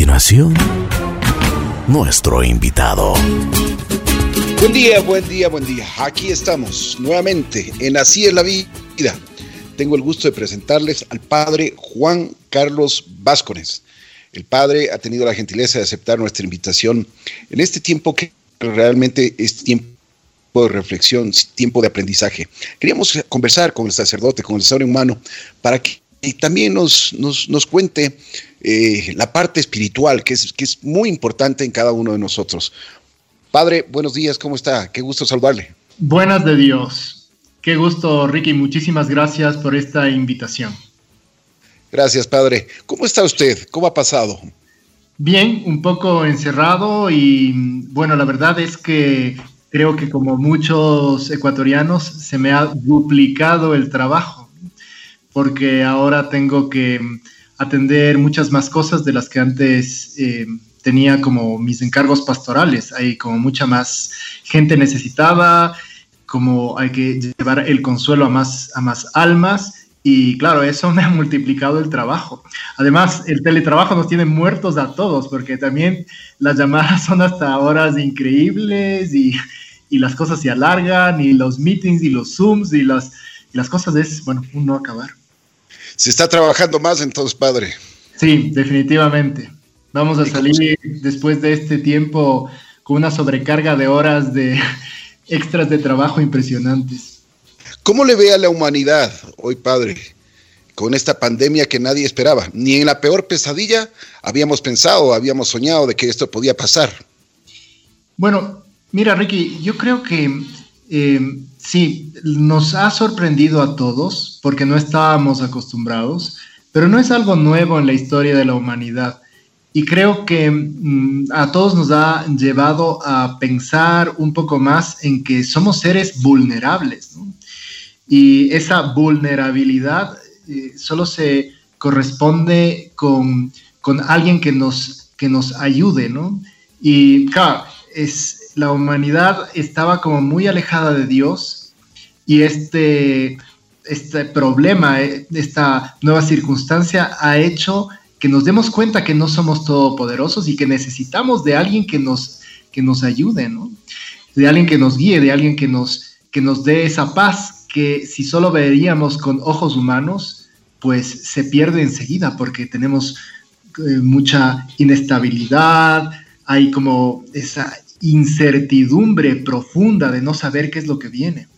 continuación, nuestro invitado. Buen día, buen día, buen día. Aquí estamos nuevamente en Así es la vida. Tengo el gusto de presentarles al padre Juan Carlos Vázquez. El padre ha tenido la gentileza de aceptar nuestra invitación en este tiempo que realmente es tiempo de reflexión, tiempo de aprendizaje. Queríamos conversar con el sacerdote, con el ser humano, para que también nos, nos, cuente eh, la parte espiritual, que es, que es muy importante en cada uno de nosotros. Padre, buenos días, ¿cómo está? Qué gusto saludarle. Buenas de Dios. Qué gusto, Ricky. Muchísimas gracias por esta invitación. Gracias, Padre. ¿Cómo está usted? ¿Cómo ha pasado? Bien, un poco encerrado y bueno, la verdad es que creo que como muchos ecuatorianos se me ha duplicado el trabajo porque ahora tengo que atender muchas más cosas de las que antes eh, tenía como mis encargos pastorales. Hay como mucha más gente necesitada, como hay que llevar el consuelo a más, a más almas. Y claro, eso me ha multiplicado el trabajo. Además, el teletrabajo nos tiene muertos a todos, porque también las llamadas son hasta horas increíbles y, y las cosas se alargan, y los meetings y los Zooms y las, y las cosas es, bueno, un no acabar. Se está trabajando más entonces, padre. Sí, definitivamente. Vamos a salir después de este tiempo con una sobrecarga de horas de extras de trabajo impresionantes. ¿Cómo le ve a la humanidad hoy, padre, con esta pandemia que nadie esperaba? Ni en la peor pesadilla habíamos pensado, habíamos soñado de que esto podía pasar. Bueno, mira, Ricky, yo creo que eh, sí, nos ha sorprendido a todos porque no estábamos acostumbrados, pero no es algo nuevo en la historia de la humanidad. Y creo que mm, a todos nos ha llevado a pensar un poco más en que somos seres vulnerables. Y esa vulnerabilidad eh, solo se corresponde con, con, alguien que nos, que nos ayude. ¿no? Y claro, es, la humanidad estaba como muy alejada de Dios y este, este problema, eh, esta nueva circunstancia ha hecho que nos demos cuenta que no somos todopoderosos y que necesitamos de alguien que nos, que nos ayude, ¿no? De alguien que nos guíe, de alguien que nos, que nos dé esa paz que si solo veríamos con ojos humanos, pues se pierde enseguida porque tenemos eh, mucha inestabilidad, hay como esa incertidumbre profunda de no saber qué es lo que viene.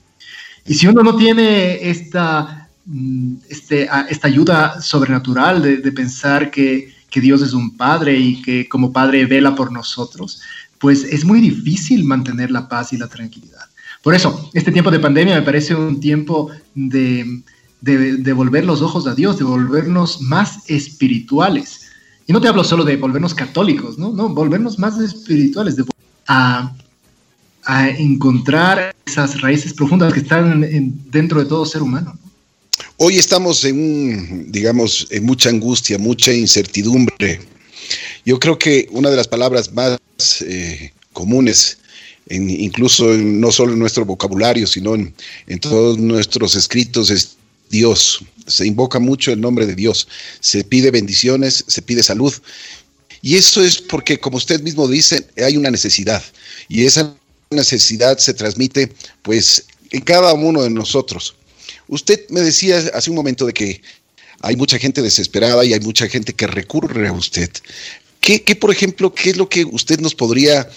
Y si uno no tiene esta, mm, este, esta ayuda sobrenatural de, pensar que, que, Dios es un padre y que como padre vela por nosotros, pues es muy difícil mantener la paz y la tranquilidad. Por eso, este tiempo de pandemia me parece un tiempo de, de, volver los ojos a Dios, de volvernos más espirituales. Y no te hablo solo de volvernos católicos, ¿no? No, volvernos más espirituales, de a, encontrar esas raíces profundas que están dentro de todo ser humano. Hoy estamos en digamos, en mucha angustia, mucha incertidumbre. Yo creo que una de las palabras más eh, comunes, incluso no solo en nuestro vocabulario, sino en, en todos nuestros escritos, es Dios. Se invoca mucho el nombre de Dios. Se pide bendiciones, se pide salud. Y eso es porque, como usted mismo dice, hay una necesidad. Y esa necesidad se transmite, pues, en cada uno de nosotros. Usted me decía hace un momento de que hay mucha gente desesperada y hay mucha gente que recurre a usted. ¿Qué, por ejemplo, qué es lo que usted nos podría,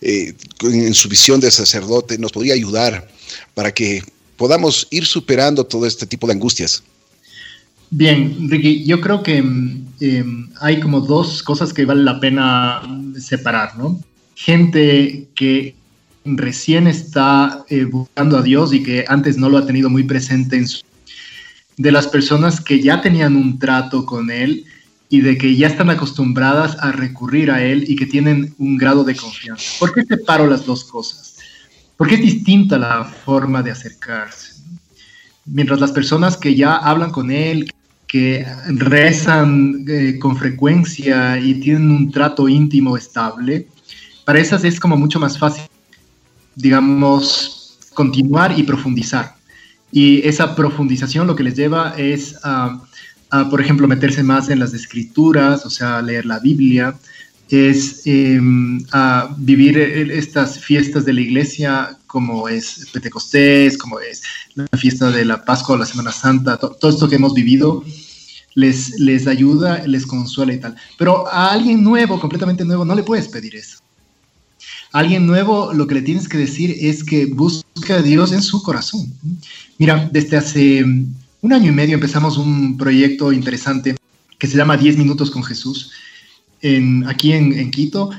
eh, en su visión de sacerdote, nos podría ayudar para que podamos ir superando todo este tipo de angustias? Bien, Ricky, yo creo que mm, em, hay como dos cosas que vale la pena separar, ¿no? Gente que recién está eh, buscando a Dios y que antes no lo ha tenido muy presente en su... de las personas que ya tenían un trato con Él y de que ya están acostumbradas a recurrir a Él y que tienen un grado de confianza. ¿Por qué separo las dos cosas? Porque es distinta la forma de acercarse. Mientras las personas que ya hablan con Él, que rezan eh, con frecuencia y tienen un trato íntimo estable, para esas es como mucho más fácil, digamos, continuar y profundizar. Y esa profundización lo que les lleva es a, a, por ejemplo, meterse más en las escrituras, o sea, leer la Biblia, es em, a vivir estas fiestas de la iglesia como es Pentecostés, como es la fiesta de la Pascua o la Semana Santa, todo esto que hemos vivido les, les ayuda, les consuela y tal. Pero a alguien nuevo, completamente nuevo, no le puedes pedir eso. A alguien nuevo lo que le tienes que decir es que busca a Dios en su corazón. Mira, desde hace un año y medio empezamos un proyecto interesante que se llama 10 minutos con Jesús en, aquí en, Quito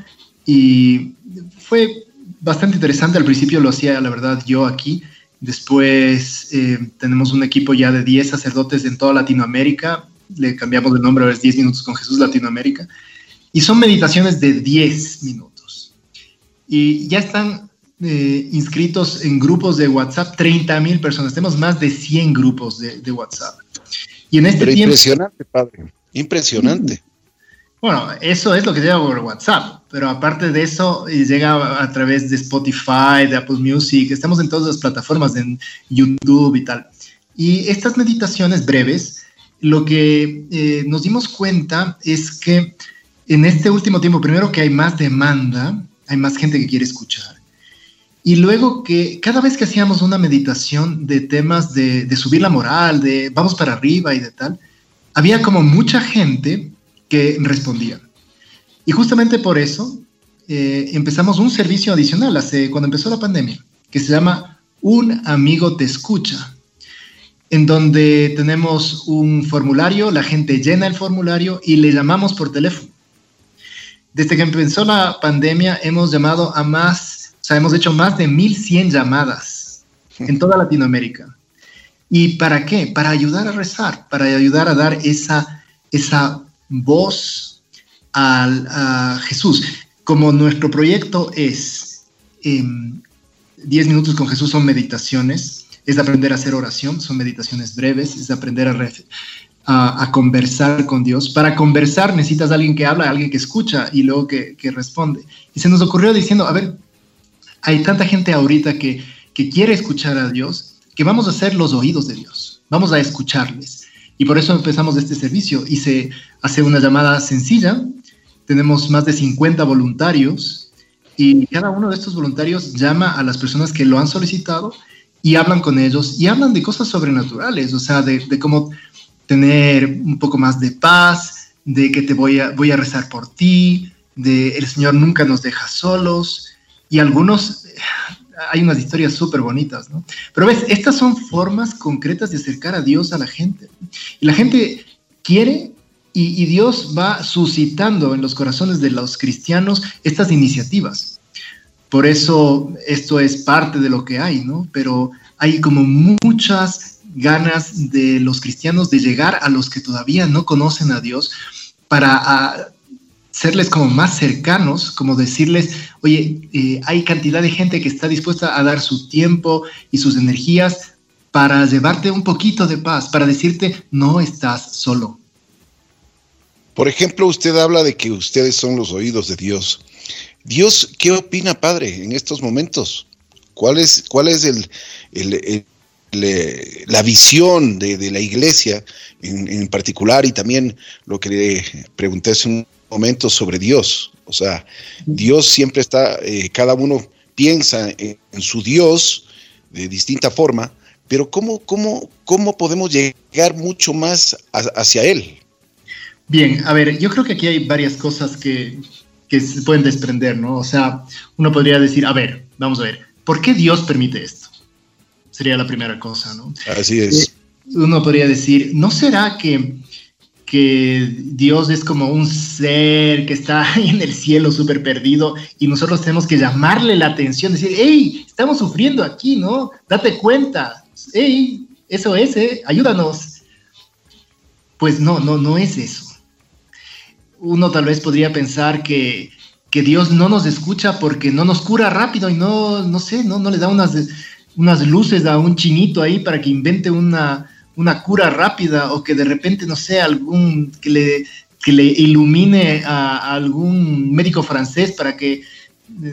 y fue bastante interesante. Al principio lo hacía, la verdad, yo aquí. Después eh, tenemos un equipo ya de 10 sacerdotes en toda Latinoamérica. Le cambiamos el nombre, ahora es 10 minutos con Jesús Latinoamérica. Y son meditaciones de 10 minutos. Y ya están eh, inscritos en grupos de WhatsApp 30 mil personas. Tenemos más de 100 grupos de, WhatsApp. Y en este tiempo, impresionante, padre. Impresionante. Bueno, eso es lo que llega por WhatsApp, pero aparte de eso, eh, llega a través de Spotify, de Apple Music, estamos en todas las plataformas, en YouTube y tal. Y estas meditaciones breves, lo que eh, nos dimos cuenta es que en este último tiempo, primero que hay más demanda, hay más gente que quiere escuchar. Y luego que cada vez que hacíamos una meditación de temas de, de subir la moral, de vamos para arriba y de tal, había como mucha gente que respondían. Y justamente por eso eh, empezamos un servicio adicional hace, cuando empezó la pandemia, que se llama Un amigo te escucha, en donde tenemos un formulario, la gente llena el formulario y le llamamos por teléfono. Desde que empezó la pandemia hemos llamado a más, o sea, hemos hecho más de 1.100 llamadas en toda Latinoamérica. ¿Y para qué? Para ayudar a rezar, para ayudar a dar esa, esa voz a Jesús. Como nuestro proyecto es 10 em, minutos con Jesús son meditaciones, es aprender a hacer oración, son meditaciones breves, es aprender a, a, conversar con Dios. Para conversar necesitas a alguien que habla, alguien que escucha y luego que, que, responde. Y se nos ocurrió diciendo, a ver, hay tanta gente ahorita que, que quiere escuchar a Dios, que vamos a ser los oídos de Dios, vamos a escucharles. Y por eso empezamos este servicio. Y se hace una llamada sencilla. Tenemos más de 50 voluntarios y cada uno de estos voluntarios llama a las personas que lo han solicitado y hablan con ellos y hablan de cosas sobrenaturales, o sea, de, cómo tener un poco más de paz, de que te voy a, voy a rezar por ti, de el Señor nunca nos deja solos. Y algunos hay unas historias súper bonitas, ¿no? Pero ves, estas son formas concretas de acercar a Dios a la gente. Y la gente quiere y, Dios va suscitando en los corazones de los cristianos estas iniciativas. Por eso esto es parte de lo que hay, ¿no? Pero hay como muchas ganas de los cristianos de llegar a los que todavía no conocen a Dios para serles como más cercanos, como decirles, oye, eh, hay cantidad de gente que está dispuesta a dar su tiempo y sus energías para llevarte un poquito de paz, para decirte, no estás solo. Por ejemplo, usted habla de que ustedes son los oídos de Dios. Dios, ¿qué opina, Padre, en estos momentos? ¿Cuál es, cuál es el, la visión de, la iglesia en, en, particular y también lo que le pregunté hace un momentos sobre Dios. O sea, Dios siempre está, eh, cada uno piensa en, su Dios de distinta forma, pero ¿cómo, cómo, cómo podemos llegar mucho más hacia Él? Bien, a ver, yo creo que aquí hay varias cosas que, que se pueden desprender, ¿no? O sea, uno podría decir, a ver, vamos a ver, ¿por qué Dios permite esto? Sería la primera cosa, ¿no? Así es. Eh, uno podría decir, ¿no será que que Dios es como un ser que está en el cielo súper perdido y nosotros tenemos que llamarle la atención, decir, hey, estamos sufriendo aquí, ¿no? Date cuenta, hey, eso es, ¿eh? ayúdanos. Pues no, no, no es eso. Uno tal vez podría pensar que, que Dios no nos escucha porque no nos cura rápido y no, no sé, no, no le da unas, unas luces a un chinito ahí para que invente una, una cura rápida o que de repente, no sé, algún que le, que le ilumine a, algún médico francés para que eh,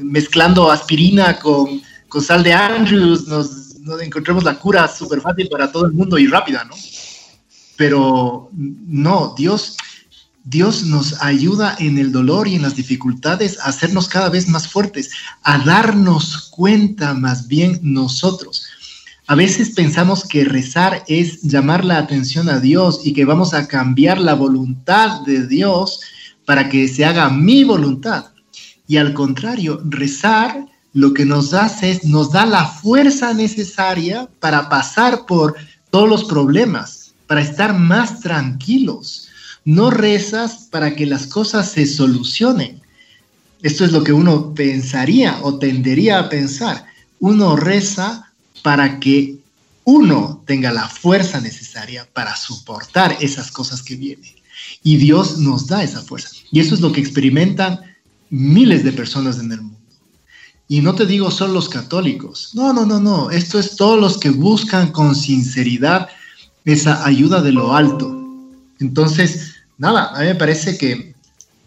mezclando aspirina con, con sal de Andrews nos, encontremos la cura súper fácil para todo el mundo y rápida, ¿no? pero no, Dios, Dios nos ayuda en el dolor y en las dificultades a hacernos cada vez más fuertes, a darnos cuenta más bien nosotros. A veces pensamos que rezar es llamar la atención a Dios y que vamos a cambiar la voluntad de Dios para que se haga mi voluntad. Y al contrario, rezar lo que nos hace es, nos da la fuerza necesaria para pasar por todos los problemas, para estar más tranquilos. No rezas para que las cosas se solucionen. Esto es lo que uno pensaría o tendería a pensar. Uno reza para que uno tenga la fuerza necesaria para soportar esas cosas que vienen. Y Dios nos da esa fuerza. Y eso es lo que experimentan miles de personas en el mundo. Y no te digo solo los católicos. No, no, no, no. Esto es todos los que buscan con sinceridad esa ayuda de lo alto. Entonces, nada, a mí me parece que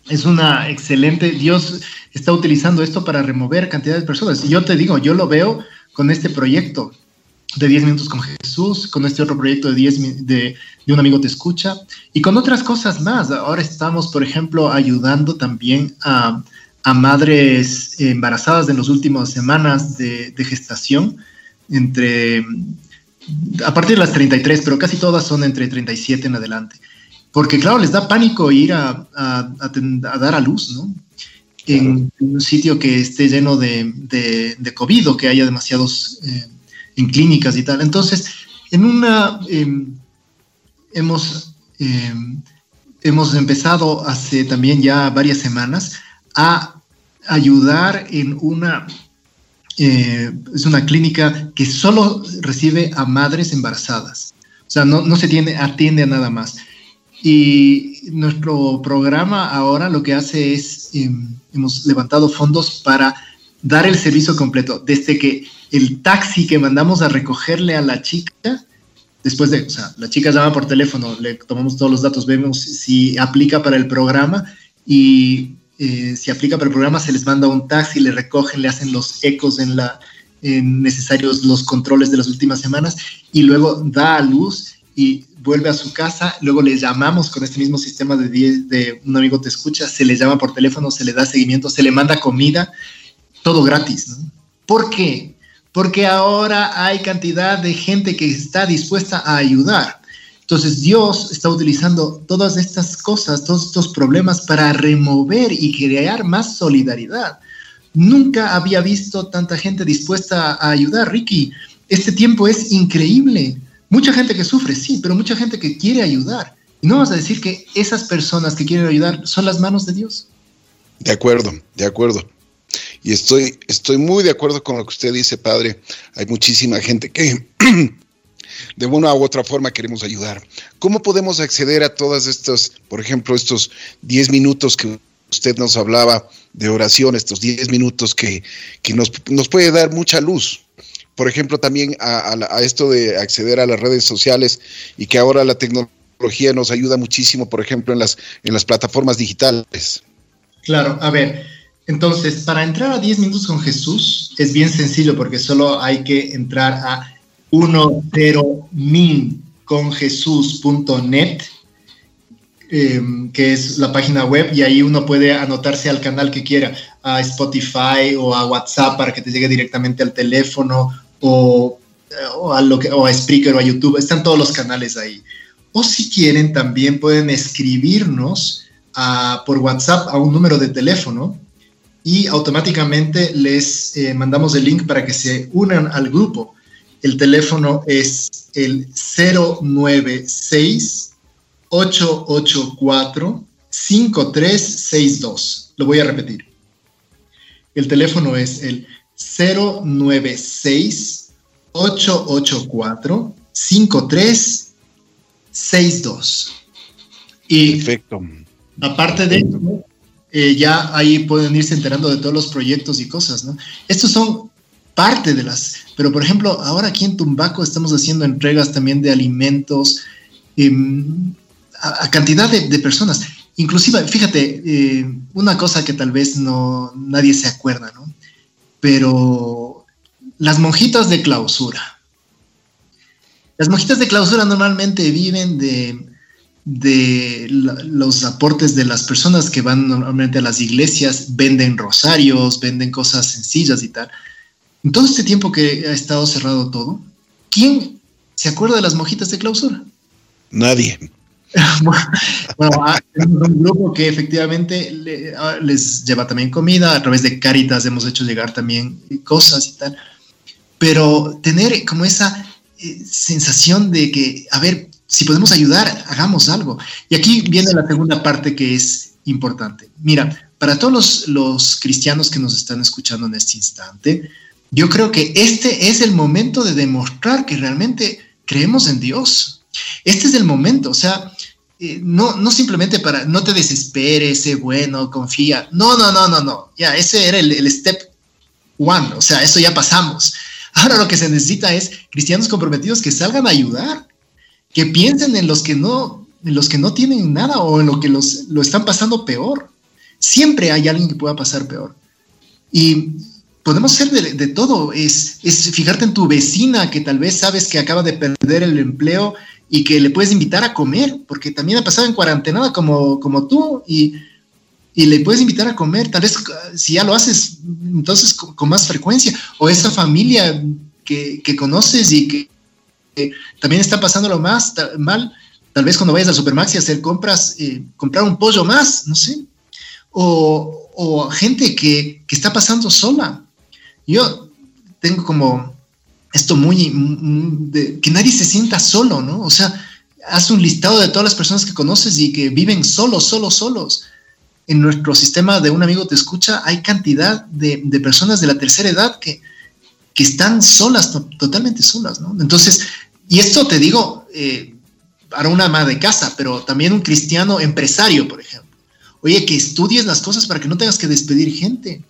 es una excelente, Dios está utilizando esto para remover cantidad de personas. Y yo te digo, yo lo veo con este proyecto de 10 minutos con Jesús, con este otro proyecto de 10 de, de un amigo te escucha y con otras cosas más. Ahora estamos, por ejemplo, ayudando también a, madres embarazadas en las últimas semanas de, gestación, entre a partir de las 33, pero casi todas son entre 37 en adelante. Porque claro, les da pánico ir a, a dar a luz, ¿no? En, un sitio que esté lleno de, de, COVID o que haya demasiados... Eh, en clínicas y tal. Entonces, en una, eh, hemos, eh, hemos empezado hace también ya varias semanas a ayudar en una, eh, es una clínica que solo recibe a madres embarazadas. O sea, no, no se tiene, atiende a nada más. Y nuestro programa ahora lo que hace es, em, hemos levantado fondos para dar el servicio completo, desde que el taxi que mandamos a recogerle a la chica, después de, o sea, la chica llama por teléfono, le tomamos todos los datos, vemos si aplica para el programa y eh, si aplica para el programa se les manda un taxi, le recogen, le hacen los ecos en la necesarios los controles de las últimas semanas y luego da a luz y vuelve a su casa, luego le llamamos con este mismo sistema de, de un amigo te escucha, se le llama por teléfono, se le da seguimiento, se le manda comida, todo gratis. ¿Por qué? porque ahora hay cantidad de gente que está dispuesta a ayudar. Entonces Dios está utilizando todas estas cosas, todos estos problemas para remover y crear más solidaridad. Nunca había visto tanta gente dispuesta a ayudar, Ricky. Este tiempo es increíble. Mucha gente que sufre, sí, pero mucha gente que quiere ayudar. No vas a decir que esas personas que quieren ayudar son las manos de Dios. De acuerdo, de acuerdo. Y estoy, estoy muy de acuerdo con lo que usted dice, padre. Hay muchísima gente que de una u otra forma queremos ayudar. ¿Cómo podemos acceder a todas estas, por ejemplo, estos 10 minutos que usted nos hablaba de oración, estos 10 minutos que, que nos, nos, puede dar mucha luz? Por ejemplo, también a, esto de acceder a las redes sociales y que ahora la tecnología nos ayuda muchísimo, por ejemplo, en las, en las plataformas digitales. Claro, a ver, entonces, para entrar a 10 minutos con Jesús es bien sencillo porque solo hay que entrar a 10minconjesús.net, eh, que es la página web, y ahí uno puede anotarse al canal que quiera, a Spotify o a WhatsApp para que te llegue directamente al teléfono o, o a, lo que, o a Spreaker o a YouTube. Están todos los canales ahí. O si quieren, también pueden escribirnos a, por WhatsApp a un número de teléfono y automáticamente les eh, mandamos el link para que se unan al grupo. El teléfono es el 096 884 5362. Lo voy a repetir. El teléfono es el 096 884 5362. Y Perfecto. Aparte de eso, eh, ya ahí pueden irse enterando de todos los proyectos y cosas, ¿no? Estos son parte de las, pero por ejemplo, ahora aquí en Tumbaco estamos haciendo entregas también de alimentos eh, a, a, cantidad de, de, personas. Inclusive, fíjate, eh, una cosa que tal vez no nadie se acuerda, ¿no? Pero las monjitas de clausura. Las monjitas de clausura normalmente viven de, de los aportes de las personas que van normalmente a las iglesias, venden rosarios, venden cosas sencillas y tal. En todo este tiempo que ha estado cerrado todo, ¿quién se acuerda de las monjitas de clausura? Nadie. bueno, hay un grupo que efectivamente ah, les lleva también comida, a través de Caritas hemos hecho llegar también cosas y tal, pero tener como esa eh, sensación de que, a ver, si podemos ayudar, hagamos algo. Y aquí viene la segunda parte que es importante. Mira, para todos los, los cristianos que nos están escuchando en este instante, yo creo que este es el momento de demostrar que realmente creemos en Dios. Este es el momento, o sea, eh, no, no simplemente para, no te desesperes, sé bueno, confía. No, no, no, no, no. Ya, ese era el, el step one, o sea, eso ya pasamos. Ahora lo que se necesita es cristianos comprometidos que salgan a ayudar, que piensen en los que no, en los que no tienen nada o en lo que los, lo están pasando peor. Siempre hay alguien que pueda pasar peor. Y podemos ser de, todo. Es, es fijarte en tu vecina que tal vez sabes que acaba de perder el empleo y que le puedes invitar a comer, porque también ha pasado en cuarentena como, como tú y, y le puedes invitar a comer. Tal vez si ya lo haces, entonces con, más frecuencia. O esa familia que, que conoces y que, también está pasándolo más mal. Tal vez cuando vayas al Supermax y hacer compras, eh, comprar un pollo más, no sé. O, o gente que, que, está pasando sola. Yo tengo como esto muy, que nadie se sienta solo, ¿no? O sea, haz un listado de todas las personas que conoces y que viven solos, solos, solos. En nuestro sistema de un amigo te escucha, hay cantidad de, de personas de la tercera edad que, que están solas, totalmente solas, ¿no? Entonces, y esto te digo eh, para una ama de casa, pero también un cristiano empresario, por ejemplo. Oye, que estudies las cosas para que no tengas que despedir gente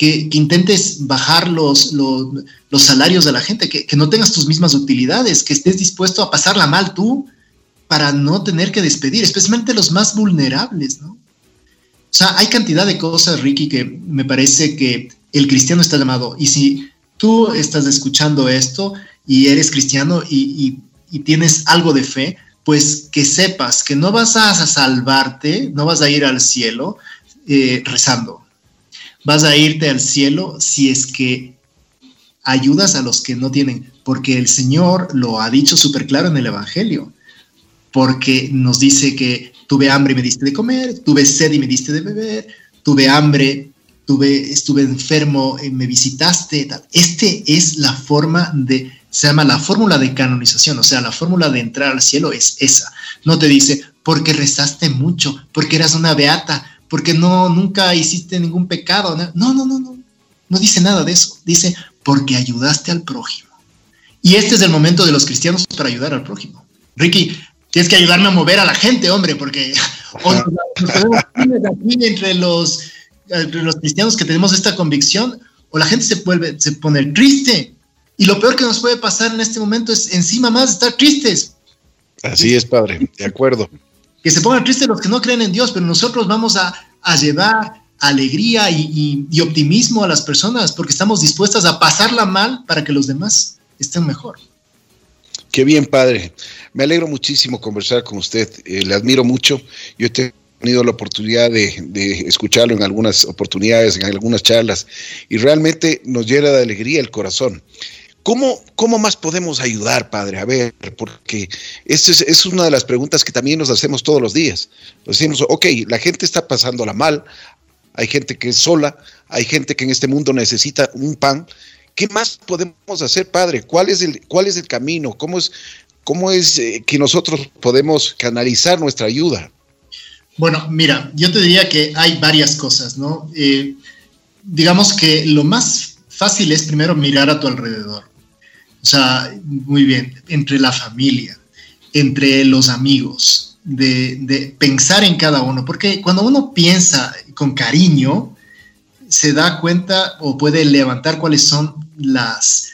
que, intentes bajar los, los, salarios de la gente, que, que, no tengas tus mismas utilidades, que estés dispuesto a pasarla mal tú para no tener que despedir, especialmente los más vulnerables, ¿no? O sea, hay cantidad de cosas, Ricky, que me parece que el cristiano está llamado. Y si tú estás escuchando esto y eres cristiano y, y, tienes algo de fe, pues que sepas que no vas a salvarte, no vas a ir al cielo eh, rezando, vas a irte al cielo si es que ayudas a los que no tienen, porque el Señor lo ha dicho súper claro en el Evangelio, porque nos dice que tuve hambre y me diste de comer, tuve sed y me diste de beber, tuve hambre, tuve, estuve enfermo y me visitaste. Tal. Este es la forma de, se llama la fórmula de canonización, o sea, la fórmula de entrar al cielo es esa. No te dice, porque rezaste mucho, porque eras una beata, porque no, nunca hiciste ningún pecado. No, no, no, no. No dice nada de eso. Dice, porque ayudaste al prójimo. Y este es el momento de los cristianos para ayudar al prójimo. Ricky, tienes que ayudarme a mover a la gente, hombre, porque entre los, entre los cristianos que tenemos esta convicción, o la gente se, vuelve, se pone triste. Y lo peor que nos puede pasar en este momento es encima más estar tristes. Así es, padre, de acuerdo que se pongan tristes los que no creen en Dios, pero nosotros vamos a, llevar alegría y, optimismo a las personas porque estamos dispuestas a pasarla mal para que los demás estén mejor. Qué bien, padre. Me alegro muchísimo conversar con usted. Eh, le admiro mucho. Yo he tenido la oportunidad de, de, escucharlo en algunas oportunidades, en algunas charlas, y realmente nos llena de alegría el corazón. ¿Cómo, ¿Cómo más podemos ayudar, Padre? A ver, porque esa es, una de las preguntas que también nos hacemos todos los días. Decimos, ok, la gente está pasándola mal, hay gente que es sola, hay gente que en este mundo necesita un pan. ¿Qué más podemos hacer, Padre? ¿Cuál es el, cuál es el camino? ¿Cómo es, cómo es eh, que nosotros podemos canalizar nuestra ayuda? Bueno, mira, yo te diría que hay varias cosas, ¿no? Eh, digamos que lo más fácil es primero mirar a tu alrededor. O sea, muy bien, entre la familia, entre los amigos, de, pensar en cada uno, porque cuando uno piensa con cariño, se da cuenta o puede levantar cuáles son las,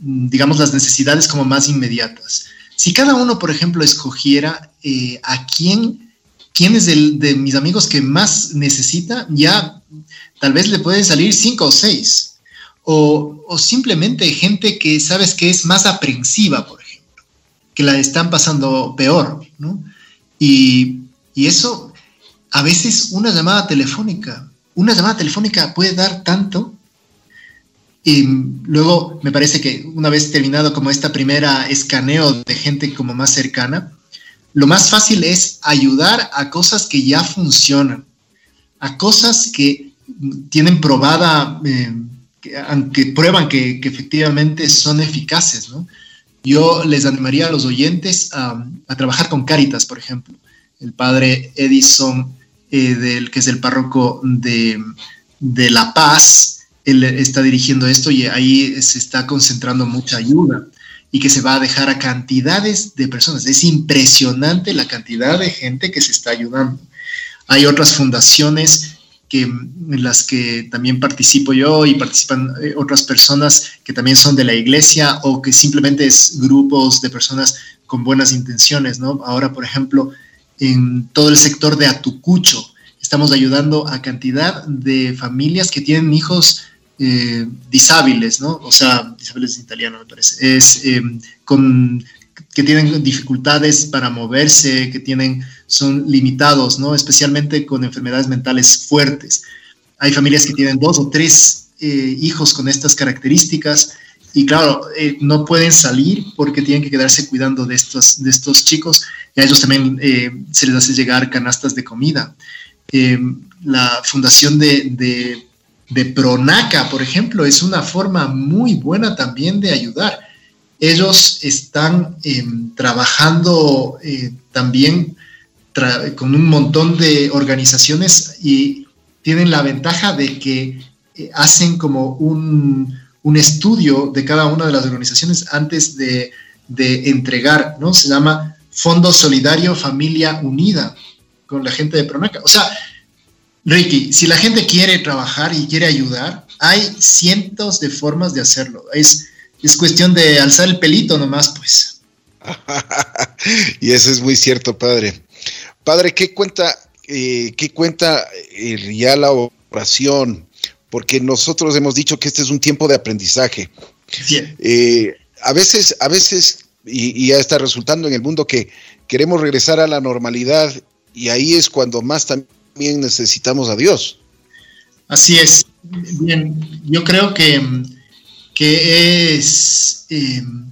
digamos, las necesidades como más inmediatas. Si cada uno, por ejemplo, escogiera eh, a quién, quién es el de mis amigos que más necesita, ya tal vez le pueden salir cinco o seis o, simplemente gente que sabes que es más aprensiva, por ejemplo. que la están pasando peor, ¿no? Y, y eso, a veces una llamada telefónica, una llamada telefónica puede dar tanto. Y luego me parece que una vez terminado como esta primera escaneo de gente como más cercana, lo más fácil es ayudar a cosas que ya funcionan, a cosas que tienen probada, eh, que, prueban que, efectivamente son eficaces, ¿no? Yo les animaría a los oyentes a, trabajar con Caritas, por ejemplo. El padre Edison, eh, que es el párroco de, de La Paz, él está dirigiendo esto y ahí se está concentrando mucha ayuda y que se va a dejar a cantidades de personas. Es impresionante la cantidad de gente que se está ayudando. Hay otras fundaciones en las que también participo yo y participan eh, otras personas que también son de la iglesia o que simplemente es grupos de personas con buenas intenciones, ¿no? Ahora, por ejemplo, en todo el sector de Atucucho, estamos ayudando a cantidad de familias que tienen hijos eh, disábiles, ¿no? O sea, disábiles en italiano me parece, es eh, con, que tienen dificultades para moverse, que tienen, son limitados, ¿no? Especialmente con enfermedades mentales fuertes. Hay familias que tienen dos o tres eh, hijos con estas características y claro, no pueden salir porque tienen que quedarse cuidando de estos, de estos chicos y a ellos también se les hace llegar canastas de comida. la fundación de de Pronaca, por ejemplo, es una forma muy buena también de ayudar. Ellos están em, trabajando eh, también con un montón de organizaciones y tienen la ventaja de que eh, hacen como un, estudio de cada una de las organizaciones antes de, de entregar, ¿no? Se llama Fondo Solidario Familia Unida con la gente de Pronaca. O sea, Ricky, si la gente quiere trabajar y quiere ayudar, hay cientos de formas de hacerlo. Es, es cuestión de alzar el pelito nomás, pues. y eso es muy cierto, padre. Padre, ¿qué cuenta, eh, qué cuenta eh, ya la oración? Porque nosotros hemos dicho que este es un tiempo de aprendizaje. Eh, a veces, a veces, y, y ya está resultando en el mundo que queremos regresar a la normalidad y ahí es cuando más también también necesitamos a Dios. Así es. Bien, yo creo que, que es, em,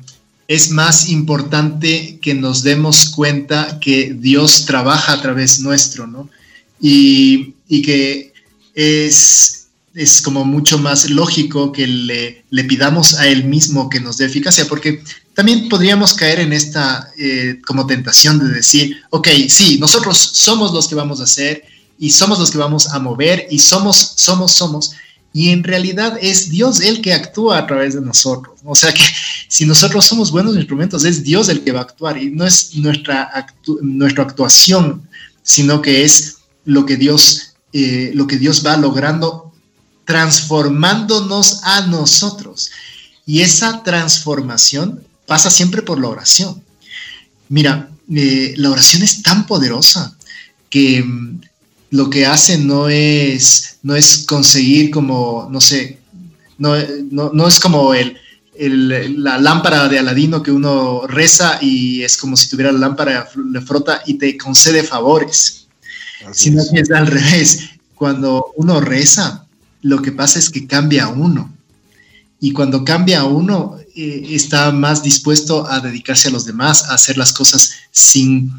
es más importante que nos demos cuenta que Dios trabaja a través nuestro, ¿no? Y, que es, es como mucho más lógico que le, le, pidamos a Él mismo que nos dé eficacia, porque también podríamos caer en esta eh, como tentación de decir, ok, sí, nosotros somos los que vamos a hacer y somos los que vamos a mover y somos, somos, somos. Y en realidad es Dios el que actúa a través de nosotros. O sea que si nosotros somos buenos instrumentos, es Dios el que va a actuar y no es nuestra, actuación, sino que es lo que Dios, eh, lo que Dios va logrando transformándonos a nosotros. Y esa transformación pasa siempre por la oración. Mira, eh, la oración es tan poderosa que lo que hace no es, no es conseguir como, no sé, no, no, es como el, la lámpara de Aladino que uno reza y es como si tuviera la lámpara, le frota y te concede favores. Sino que es al revés. Cuando uno reza, lo que pasa es que cambia uno. Y cuando cambia uno, eh, está más dispuesto a dedicarse a los demás, a hacer las cosas sin,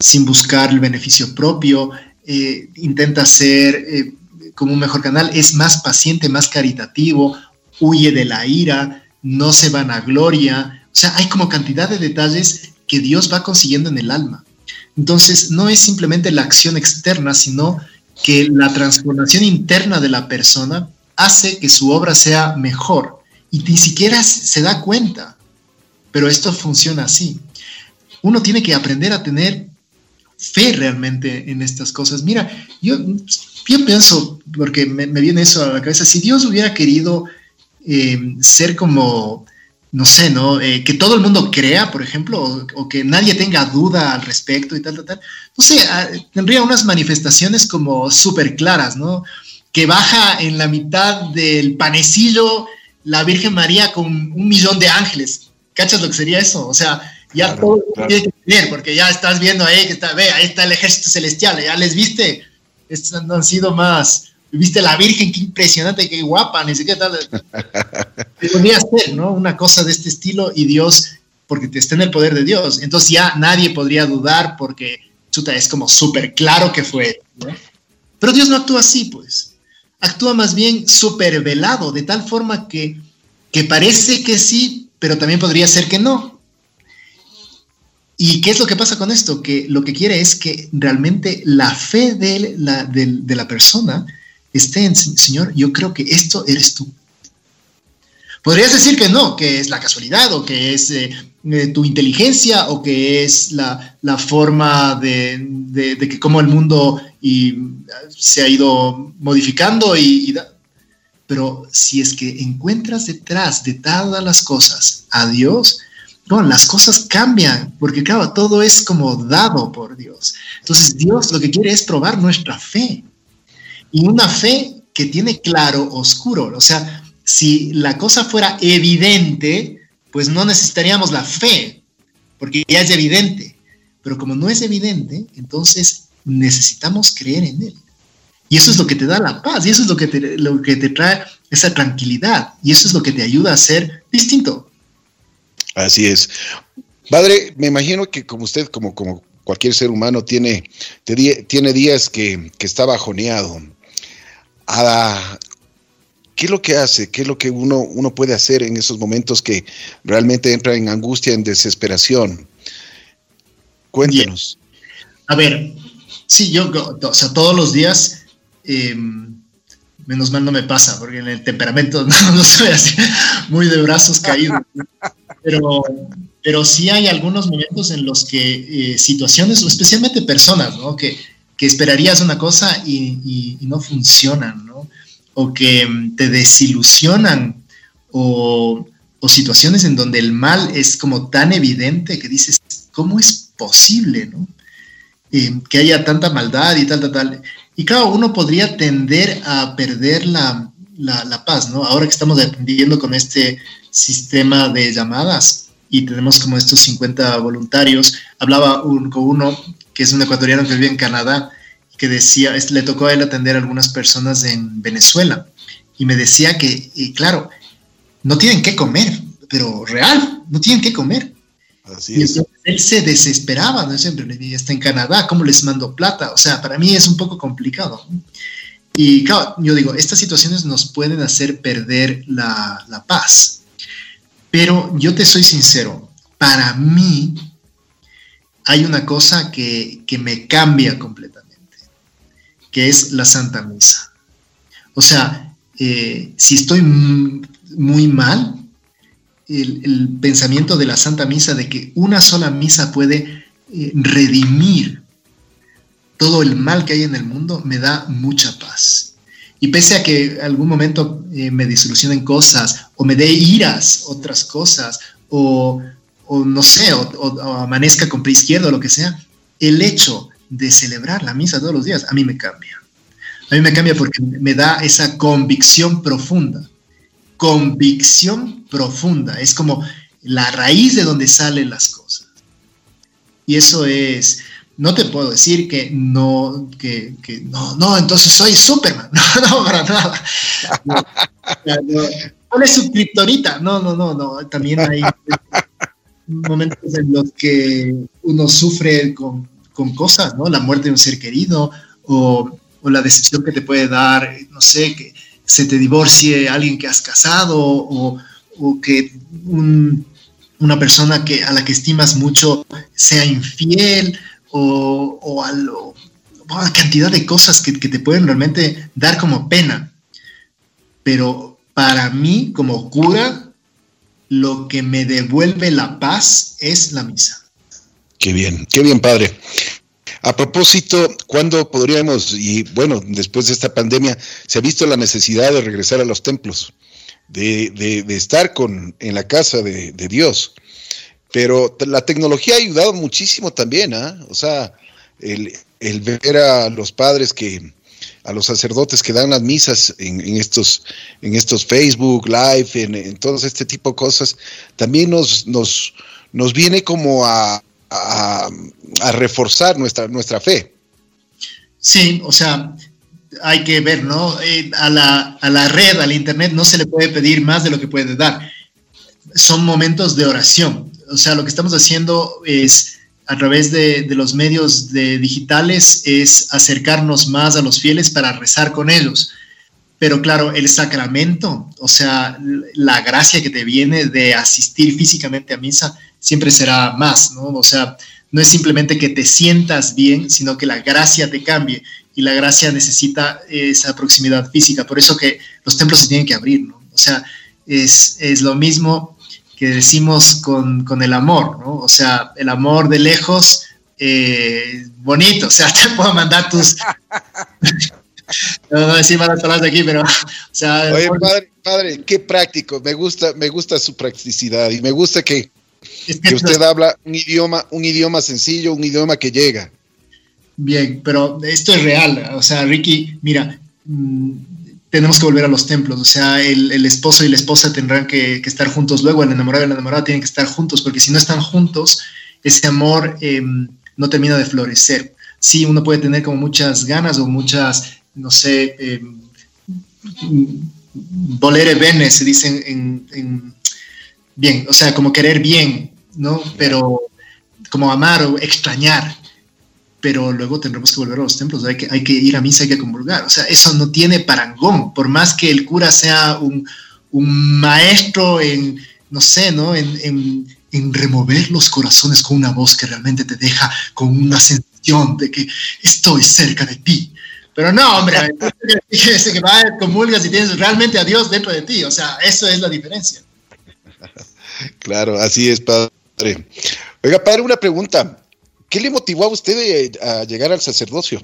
sin buscar el beneficio propio, eh, intenta ser eh, como un mejor canal, es más paciente, más caritativo, huye de la ira, no se van a gloria. O sea, hay como cantidad de detalles que Dios va consiguiendo en el alma. Entonces, no es simplemente la acción externa, sino que la transformación interna de la persona hace que su obra sea mejor y ni siquiera se da cuenta. Pero esto funciona así. Uno tiene que aprender a tener fe realmente en estas cosas. Mira, yo, pienso, porque me, viene eso a la cabeza, si Dios hubiera querido eh, ser como, no sé, ¿no? Eh, que todo el mundo crea, por ejemplo, o, que nadie tenga duda al respecto y tal, tal, tal, no sé, ah, tendría unas manifestaciones como súper claras, ¿no? Que baja en la mitad del panecillo la Virgen María con un millón de ángeles. ¿Cachas lo que sería eso? O sea, Ya todo tiene que tener, porque ya estás viendo ahí que está, ve, ahí está el ejército celestial, ya les viste, estos no han sido más, viste la Virgen, qué impresionante, qué guapa, ni siquiera tal. Podría ser, ¿no? Una cosa de este estilo y Dios, porque está en el poder de Dios, entonces ya nadie podría dudar porque chuta, es como súper claro que fue. ¿no? Pero Dios no actúa así, pues. Actúa más bien súper velado, de tal forma que, que parece que sí, pero también podría ser que no. ¿Y qué es lo que pasa con esto? Que lo que quiere es que realmente la fe de la, de, la persona esté en, Señor, yo creo que esto eres tú. Podrías decir que no, que es la casualidad o que es eh, eh, tu inteligencia o que es la, la forma de, de, que cómo el mundo y, se ha ido modificando. Y, pero si es que encuentras detrás de todas las cosas a Dios, las cosas cambian, porque claro, todo es como dado por Dios. Entonces Dios lo que quiere es probar nuestra fe. Y una fe que tiene claro, oscuro. O sea, si la cosa fuera evidente, pues no necesitaríamos la fe, porque ya es evidente. Pero como no es evidente, entonces necesitamos creer en Él. Y eso es lo que te da la paz, y eso es lo que te, lo que te trae esa tranquilidad, y eso es lo que te ayuda a ser distinto. Así es. Padre, me imagino que como usted, como, como cualquier ser humano, tiene, tiene días que, que está bajoneado. ¿Qué es lo que hace? ¿Qué es lo que uno, uno puede hacer en esos momentos que realmente entra en angustia, en desesperación? Cuéntenos. A ver, sí, yo, o sea, todos los días, eh, menos mal no me pasa, porque en el temperamento no, no soy así, muy de brazos caídos. Pero, pero sí hay algunos momentos en los que eh, situaciones, especialmente personas, ¿no? Que, que esperarías una cosa y, no funcionan, ¿no? o que te desilusionan o, o, situaciones en donde el mal es como tan evidente que dices, ¿cómo es posible, no? Eh, que haya tanta maldad y tal, tal, tal. Y claro, uno podría tender a perder la, la, la paz, ¿no? Ahora que estamos atendiendo con este sistema de llamadas y tenemos como estos 50 voluntarios, hablaba un, con uno que es un ecuatoriano que vive en Canadá que decía, le tocó a él atender a algunas personas en Venezuela y me decía que, y claro, no tienen que comer, pero real, no tienen que comer. Así y es. entonces él se desesperaba, ¿no? Siempre le decía, está en Canadá, ¿cómo les mando plata? O sea, para mí es un poco complicado. Y claro, yo digo, estas situaciones nos pueden hacer perder la, la paz. Pero yo te soy sincero, para mí hay una cosa que, que me cambia completamente que es la Santa Misa. O sea, eh, si estoy muy mal, el, pensamiento de la Santa Misa de que una sola misa puede eh, redimir todo el mal que hay en el mundo me da mucha paz. Y pese a que algún momento eh, me disolucionen cosas o me dé iras otras cosas o, no sé, o, o, amanezca con pie izquierdo o lo que sea, el hecho de celebrar la misa todos los días, a mí me cambia. A mí me cambia porque me da esa convicción profunda. Convicción profunda. Es como la raíz de donde salen las cosas. Y eso es, no te puedo decir que no, que, que no, no, entonces soy Superman. No, no, para nada. No, no, ¿Cuál es su? No, no, no, no. También hay momentos en los que uno sufre con con cosas, ¿no? La muerte de un ser querido o, o, la decepción que te puede dar, no sé, que se te divorcie alguien que has casado o, o que un, una persona que, a la que estimas mucho sea infiel o, a lo, cantidad de cosas que, te pueden realmente dar como pena. Pero para mí, como cura, lo que me devuelve la paz es la misa. Qué bien, qué bien, padre. A propósito, ¿cuándo podríamos, y bueno, después de esta pandemia, se ha visto la necesidad de regresar a los templos, de, de, estar con, en la casa de, Dios? Pero la tecnología ha ayudado muchísimo también, ¿ah? O sea, el, ver a los padres que, a los sacerdotes que dan las misas en, en estos, en estos Facebook Live, en, en todo este tipo de cosas, también nos, nos, nos viene como a, a, reforzar nuestra, nuestra fe. Sí, o sea, hay que ver, ¿no? Eh, a, la, a la red, al Internet, no se le puede pedir más de lo que puede dar. Son momentos de oración. O sea, lo que estamos haciendo es a través de, los medios digitales es acercarnos más a los fieles para rezar con ellos. Pero claro, el sacramento, o sea, la gracia que te viene de asistir físicamente a misa, siempre será más, ¿no? O sea, no es simplemente que te sientas bien, sino que la gracia te cambie y la gracia necesita esa proximidad física. Por eso que los templos se tienen que abrir, ¿no? O sea, es, es lo mismo que decimos con, con, el amor, ¿no? O sea, el amor de lejos, eh, bonito, o sea, te puedo mandar tus... no, no decir malas palabras de aquí, pero, o sea... Oye, padre, padre, qué práctico, me gusta, me gusta su practicidad y me gusta que, que, usted habla un idioma, un idioma sencillo, un idioma que llega. Bien, pero esto es real, o sea, Ricky, mira, mmm, tenemos que volver a los templos, o sea, el, el esposo y la esposa tendrán que, que, estar juntos, luego el enamorado y la enamorada tienen que estar juntos, porque si no están juntos, ese amor eh, no termina de florecer. Sí, uno puede tener como muchas ganas o muchas, no sé, eh, volere bene, se dicen en, en, bien, o sea, como querer bien, ¿no? Pero como amar o extrañar, pero luego tendremos que volver a los templos, hay que, hay que ir a misa, hay que convulgar. O sea, eso no tiene parangón, por más que el cura sea un, un maestro en, no sé, ¿no? En, en, en, remover los corazones con una voz que realmente te deja con una sensación de que estoy cerca de ti. Pero no, hombre, ese que va, comulgas y tienes realmente a Dios dentro de ti. O sea, eso es la diferencia. Claro, así es, padre. Oiga, padre, una pregunta. ¿Qué le motivó a usted a llegar al sacerdocio?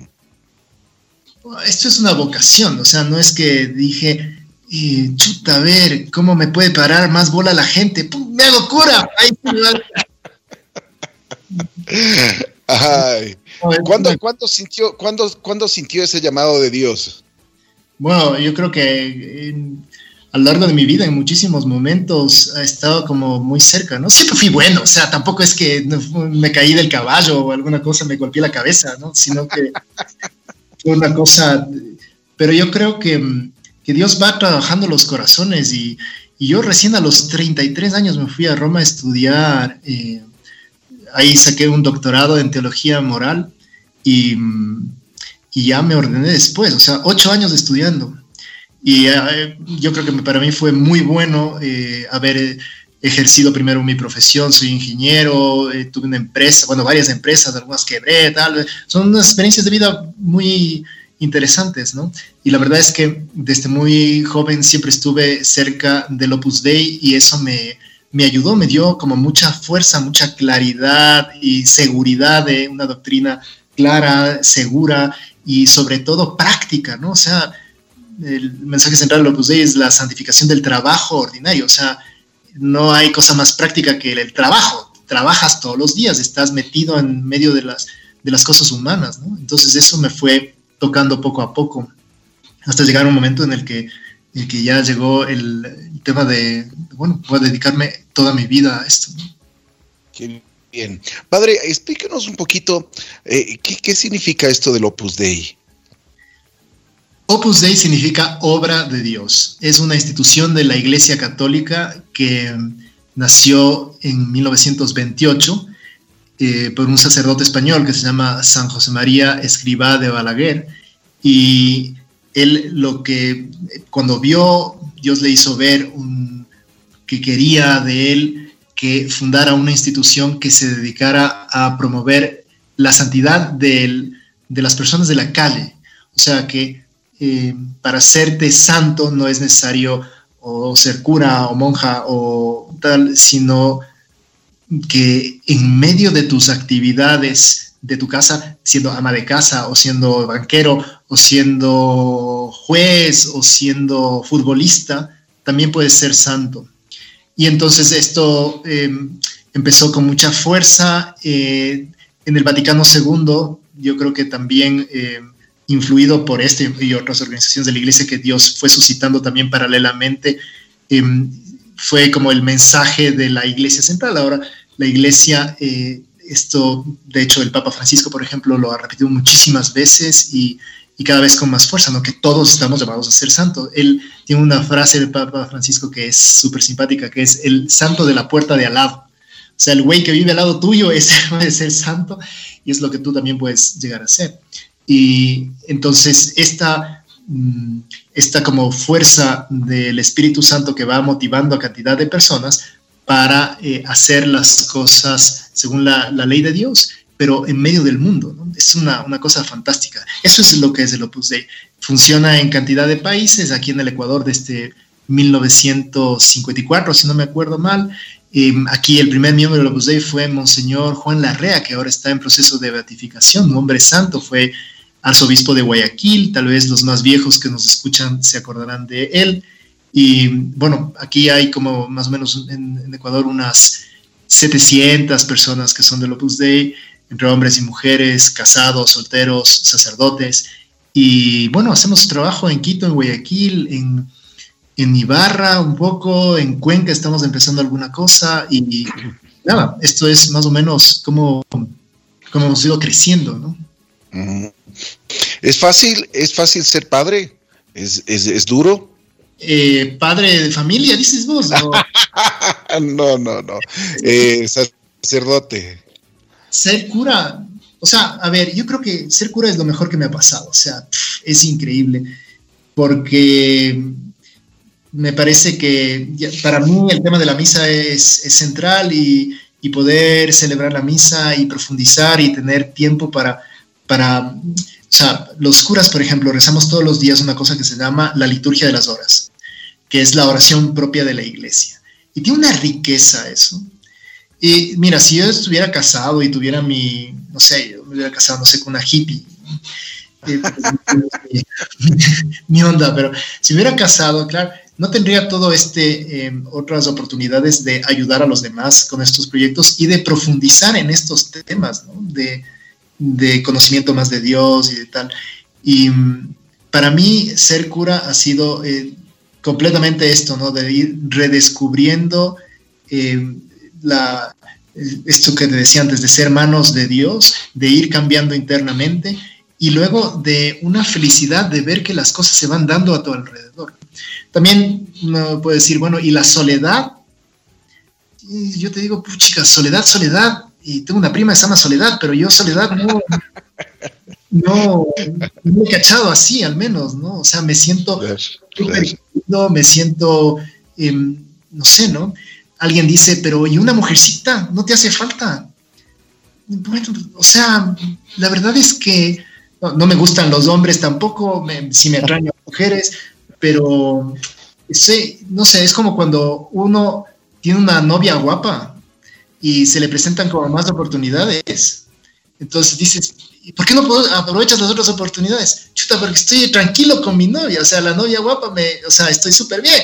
Esto es una vocación, o sea, no es que dije, eh, chuta, a ver, ¿cómo me puede parar más bola la gente? ¡Pum, ¡Me hago cura! Ay. ¿Cuándo, ¿cuándo, sintió, cuándo, ¿Cuándo sintió ese llamado de Dios? Bueno, yo creo que en, a lo largo de mi vida en muchísimos momentos ha estado como muy cerca, ¿no? Siempre fui bueno, o sea, tampoco es que me caí del caballo o alguna cosa me golpeé la cabeza, ¿no? Sino que fue una cosa, pero yo creo que, que Dios va trabajando los corazones y, y, yo recién a los 33 años me fui a Roma a estudiar, eh, ahí saqué un doctorado en teología moral y, y ya me ordené después, o sea, ocho años estudiando y eh, yo creo que para mí fue muy bueno eh, haber ejercido primero mi profesión, soy ingeniero, eh, tuve una empresa, bueno, varias empresas, algunas quebré, tal, son unas experiencias de vida muy interesantes, ¿no? Y la verdad es que desde muy joven siempre estuve cerca del Opus Dei y eso me, me ayudó, me dio como mucha fuerza, mucha claridad y seguridad de una doctrina clara, segura y sobre todo práctica, ¿no? O sea, el mensaje central de Opus Dei es la santificación del trabajo ordinario, o sea, no hay cosa más práctica que el trabajo, trabajas todos los días, estás metido en medio de las, de las cosas humanas, ¿no? Entonces eso me fue tocando poco a poco, hasta llegar a un momento en el que, el que ya llegó el, tema de, bueno, voy a dedicarme toda mi vida a esto. bien. Padre, explíquenos un poquito, eh, ¿qué, ¿qué significa esto del Opus Dei? Opus Dei significa obra de Dios. Es una institución de la Iglesia Católica que nació en 1928 eh, por un sacerdote español que se llama San José María Escribá de Balaguer. Y él lo que cuando vio, Dios le hizo ver que quería de él que fundara una institución que se dedicara a promover la santidad de las personas de la calle. O sea, que para serte santo no es necesario o ser cura o monja o tal, sino que en medio de tus actividades de tu casa, siendo ama de casa o siendo banquero o siendo juez o siendo futbolista, también puedes ser santo. Y entonces esto eh, empezó con mucha fuerza. Eh, en el Vaticano II, yo creo que también eh, influido por este y otras organizaciones de la iglesia que Dios fue suscitando también paralelamente, eh, fue como el mensaje de la iglesia central. Ahora, la iglesia, eh, esto, de hecho, el Papa Francisco, por ejemplo, lo ha repetido muchísimas veces y, y cada vez con más fuerza, ¿no? Que todos estamos llamados a ser santos. Él tiene una frase del Papa Francisco que es súper simpática, que es el santo de la puerta de al lado. O sea, el güey que vive al lado tuyo es, es el santo y es lo que tú también puedes llegar a ser. Y entonces esta, mm, esta como fuerza del Espíritu Santo que va motivando a cantidad de personas para eh, hacer las cosas según la, la, ley de Dios, pero en medio del mundo. Es una, una, cosa fantástica. Eso es lo que es el Opus Dei. Funciona en cantidad de países, aquí en el Ecuador desde 1954, si no me acuerdo mal. Eh, aquí el primer miembro del Opus Dei fue Monseñor Juan Larrea, que ahora está en proceso de beatificación, un hombre santo, fue arzobispo de Guayaquil, tal vez los más viejos que nos escuchan se acordarán de él. Y bueno, aquí hay como más o menos en, Ecuador unas 700 personas que son del Opus Dei, entre hombres y mujeres, casados, solteros, sacerdotes. Y bueno, hacemos trabajo en Quito, en Guayaquil, en, en Ibarra un poco, en Cuenca estamos empezando alguna cosa y nada, esto es más o menos como, como hemos ido creciendo, ¿no? ¿Es fácil, es fácil ser padre? ¿Es, es, es duro? Eh, padre de familia, dices vos. No, no, no. no. Eh, sacerdote. Ser cura, o sea, a ver, yo creo que ser cura es lo mejor que me ha pasado, o sea, es increíble, porque me parece que para mí el tema de la misa es, es central y, y, poder celebrar la misa y profundizar y tener tiempo para, para, sea, los curas, por ejemplo, rezamos todos los días una cosa que se llama la liturgia de las horas que es la oración propia de la iglesia. Y tiene una riqueza eso. Y mira, si yo estuviera casado y tuviera mi, no sé, yo me hubiera casado, no sé, con una hippie, eh, mi onda, pero si hubiera casado, claro, no tendría todo este, eh, otras oportunidades de ayudar a los demás con estos proyectos y de profundizar en estos temas, ¿no? de, de, conocimiento más de Dios y de tal. Y mm, para mí ser cura ha sido eh, completamente esto, ¿no? De ir redescubriendo eh, la, esto que te decía antes, de ser manos de Dios, de ir cambiando internamente y luego de una felicidad de ver que las cosas se van dando a tu alrededor. También uno puede decir, bueno, y la soledad, yo te digo, puchica, soledad, soledad, y tengo una prima que se llama Soledad, pero yo Soledad no, no, me he cachado así, al menos, ¿no? O sea, me siento me siento, em, no sé, ¿no? Alguien dice, pero ¿y una mujercita? ¿No te hace falta? Bueno, o sea, la verdad es que no, me gustan los hombres tampoco, si me atraen mujeres, pero sé, no sé, es como cuando uno tiene una novia guapa y se le presentan como más oportunidades. Entonces dices, ¿Y por qué no aprovechas las otras oportunidades? Chuta, porque estoy tranquilo con mi novia, o sea, la novia guapa, me, o sea, estoy súper bien.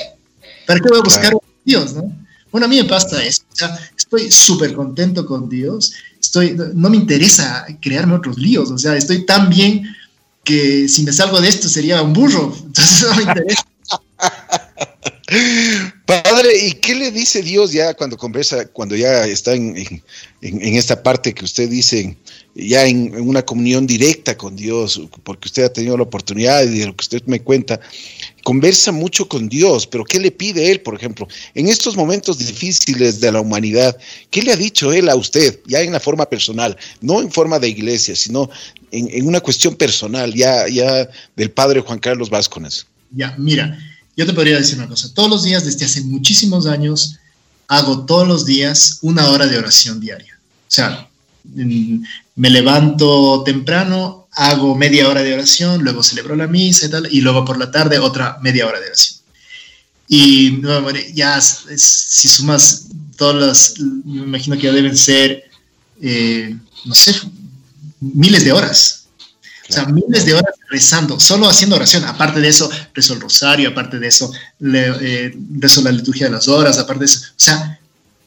¿Para qué voy a buscar a Dios, no? Bueno, a mí me pasa eso, o sea, estoy súper contento con Dios, estoy, no me interesa crearme otros líos, o sea, estoy tan bien que si me salgo de esto sería un burro, entonces no me interesa. Padre, ¿y qué le dice Dios ya cuando conversa, cuando ya está en, en, esta parte que usted dice, ya en, una comunión directa con Dios, porque usted ha tenido la oportunidad y de lo que usted me cuenta, conversa mucho con Dios, pero ¿qué le pide Él, por ejemplo, en estos momentos difíciles de la humanidad? ¿Qué le ha dicho Él a usted, ya en la forma personal, no en forma de iglesia, sino en, una cuestión personal, ya, ya del Padre Juan Carlos Vázquez? Ya, mira yo te podría decir una cosa, todos los días desde hace muchísimos años hago todos los días una hora de oración diaria. O sea, me levanto temprano, hago media hora de oración, luego celebro la misa y tal, y luego por la tarde otra media hora de oración. Y ya si sumas todas las, me imagino que ya deben ser, eh, no sé, miles de horas o sea, miles de horas rezando, solo haciendo oración. Aparte de eso, rezo el rosario, aparte de eso, le, eh, la liturgia de las horas, aparte de eso. O sea,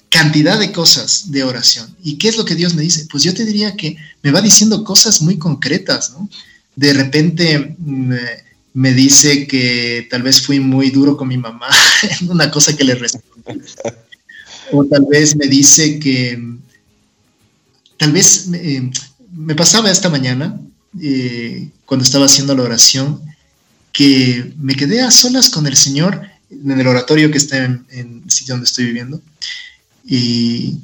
cantidad de cosas de oración. ¿Y qué es lo que Dios me dice? Pues yo te diría que me va diciendo cosas muy concretas, ¿no? De repente me, mm, me dice que tal vez fui muy duro con mi mamá en una cosa que le respondí. O tal vez me dice que, tal vez eh, me pasaba esta mañana, eh, cuando estaba haciendo la oración, que me quedé a solas con el Señor en el oratorio que está en, el sitio donde estoy viviendo. Y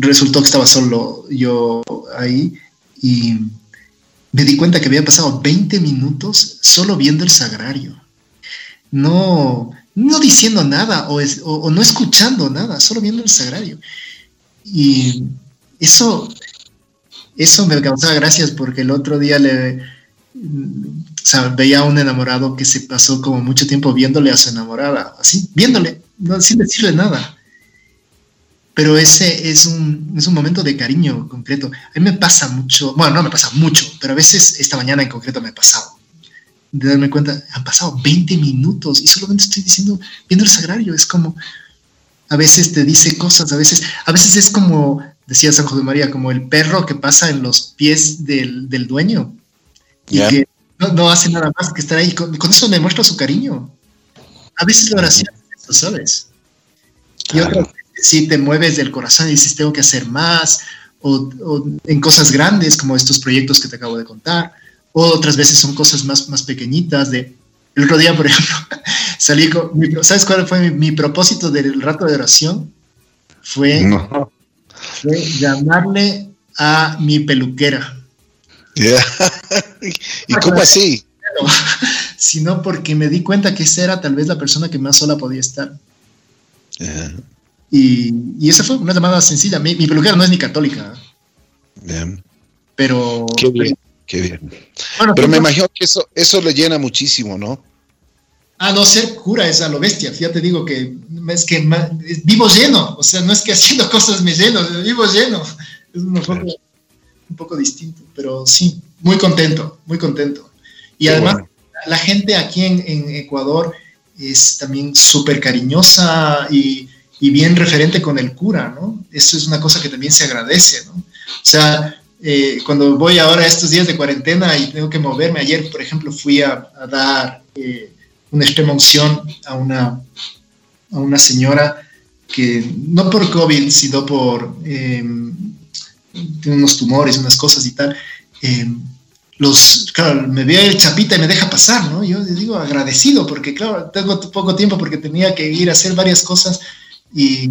resultó que estaba solo yo ahí y me di cuenta que había pasado 20 minutos solo viendo el sagrario. No, no diciendo nada o, no escuchando nada, solo viendo el sagrario. Y eso, eso me causaba gracias porque el otro día le, veía a un enamorado que se pasó como mucho tiempo viéndole a su enamorada, así, viéndole, sin decirle nada. Pero ese es un, es un momento de cariño concreto. A mí me pasa mucho, bueno, no me pasa mucho, pero a veces esta mañana en concreto me ha pasado de darme cuenta, han pasado 20 minutos y solamente estoy diciendo, viendo el sagrario, es como, a veces te dice cosas, a veces, a veces es como, decía San José María, como el perro que pasa en los pies del, dueño y que no, hace nada más que estar ahí, con, eso me muestra su cariño. A veces la oración es eso, ¿sabes? Y otras veces si te mueves del corazón y dices, tengo que hacer más, o, o en cosas grandes como estos proyectos que te acabo de contar, otras veces son cosas más, más pequeñitas de... El otro día, por ejemplo, salí con... ¿Sabes cuál fue mi, propósito del rato de oración? Fue, llamarle a mi peluquera. ¿Y cómo así? Sino porque me di cuenta que esa era tal vez la persona que más sola podía estar. Y, y, esa fue una llamada sencilla. Mi, peluquera no es ni católica. Pero, Qué bien. Qué bien. Pero me imagino que eso, eso le llena muchísimo, ¿no? Ah, no, ser cura es a lo bestia. Ya te digo que es que vivo lleno. O sea, no es que haciendo cosas me lleno, vivo lleno. Es un poco, un poco distinto, pero sí, muy contento, muy contento. Y además, la gente aquí en, Ecuador es también súper cariñosa y, y, bien referente con el cura, ¿no? Eso es una cosa que también se agradece, ¿no? O sea, eh, cuando voy ahora a estos días de cuarentena y tengo que moverme, ayer, por ejemplo, fui a, dar eh, una extrema unción a una, a una señora que no por COVID, sino por em, tiene unos tumores, unas cosas y tal. Em, los, claro, me ve el chapita y me deja pasar, ¿no? Yo digo agradecido porque, claro, tengo poco tiempo porque tenía que ir a hacer varias cosas y,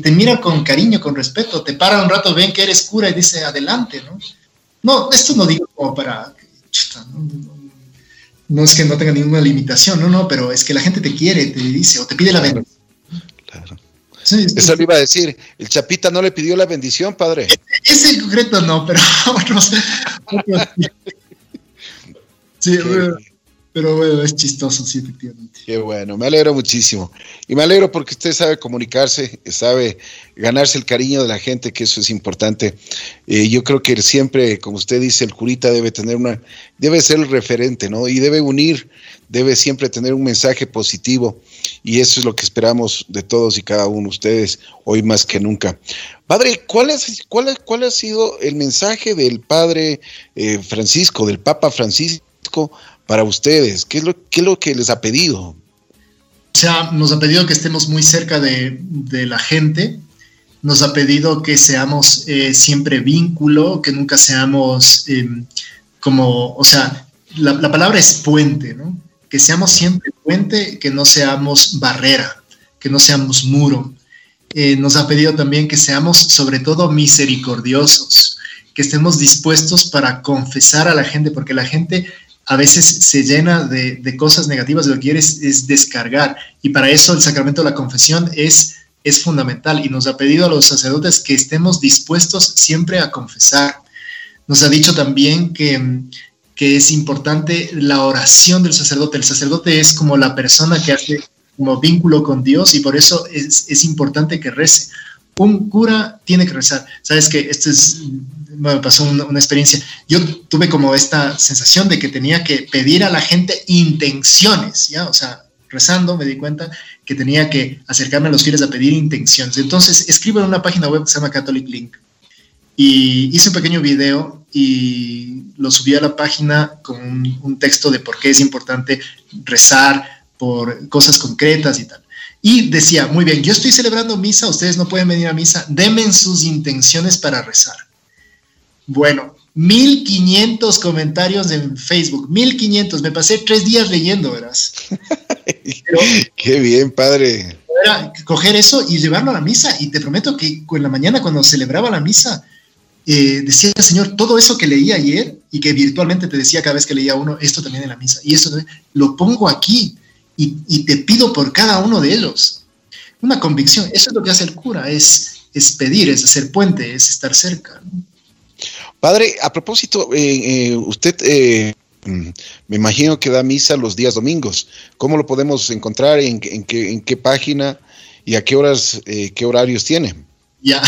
te mira con cariño, con respeto, te para un rato, ven que eres cura y dice adelante, ¿no? No, esto no digo como para, no, es que no tenga ninguna limitación, no, no, pero es que la gente te quiere, te dice o te pide la bendición. Claro. Eso le iba a decir, el Chapita no le pidió la bendición, padre. Ese, en concreto no, pero otros, sí. Pero bueno, es chistoso, sí, efectivamente. Qué bueno, me alegro muchísimo. Y me alegro porque usted sabe comunicarse, sabe ganarse el cariño de la gente, que eso es importante. Eh, yo creo que siempre, como usted dice, el curita debe tener una, debe ser el referente, ¿no? Y debe unir, debe siempre tener un mensaje positivo. Y eso es lo que esperamos de todos y cada uno de ustedes, hoy más que nunca. Padre, ¿cuál, es, cuál, cuál ha sido el mensaje del Padre eh, Francisco, del Papa Francisco? Para ustedes? ¿Qué es lo, que les ha pedido? O sea, nos ha pedido que estemos muy cerca de, la gente, nos ha pedido que seamos eh, siempre vínculo, que nunca seamos em, como, o sea, la, palabra es puente, ¿no? Que seamos siempre puente, que no seamos barrera, que no seamos muro. Eh, nos ha pedido también que seamos sobre todo misericordiosos, que estemos dispuestos para confesar a la gente, porque la gente a veces se llena de, cosas negativas, lo que quiere es, descargar. Y para eso el sacramento de la confesión es, es fundamental y nos ha pedido a los sacerdotes que estemos dispuestos siempre a confesar. Nos ha dicho también que, que es importante la oración del sacerdote. El sacerdote es como la persona que hace como vínculo con Dios y por eso es, es importante que rece un cura tiene que rezar. Sabes que esto es, me pasó una, experiencia. Yo tuve como esta sensación de que tenía que pedir a la gente intenciones, ¿ya? O sea, rezando me di cuenta que tenía que acercarme a los fieles a pedir intenciones. Entonces, escribo en una página web que se llama Catholic Link y hice un pequeño video y lo subí a la página con un texto de por qué es importante rezar por cosas concretas y tal. Y decía, muy bien, yo estoy celebrando misa, ustedes no pueden venir a misa, denme sus intenciones para rezar. Bueno, 1500 comentarios en Facebook, 1500, me pasé tres días leyendo, verás. Qué bien, padre. Era coger eso y llevarlo a la misa, y te prometo que en la mañana cuando celebraba la misa, eh, decía el Señor, todo eso que leí ayer y que virtualmente te decía cada vez que leía uno, esto también en la misa, y esto lo pongo aquí y, te pido por cada uno de ellos. Una convicción, eso es lo que hace el cura, es, es pedir, es hacer puente, es estar cerca. Padre, a propósito, eh, eh, usted eh, mm, me imagino que da misa los días domingos. ¿Cómo lo podemos encontrar? ¿En, qué, en qué, página? ¿Y a qué horas, qué horarios tiene? Ya,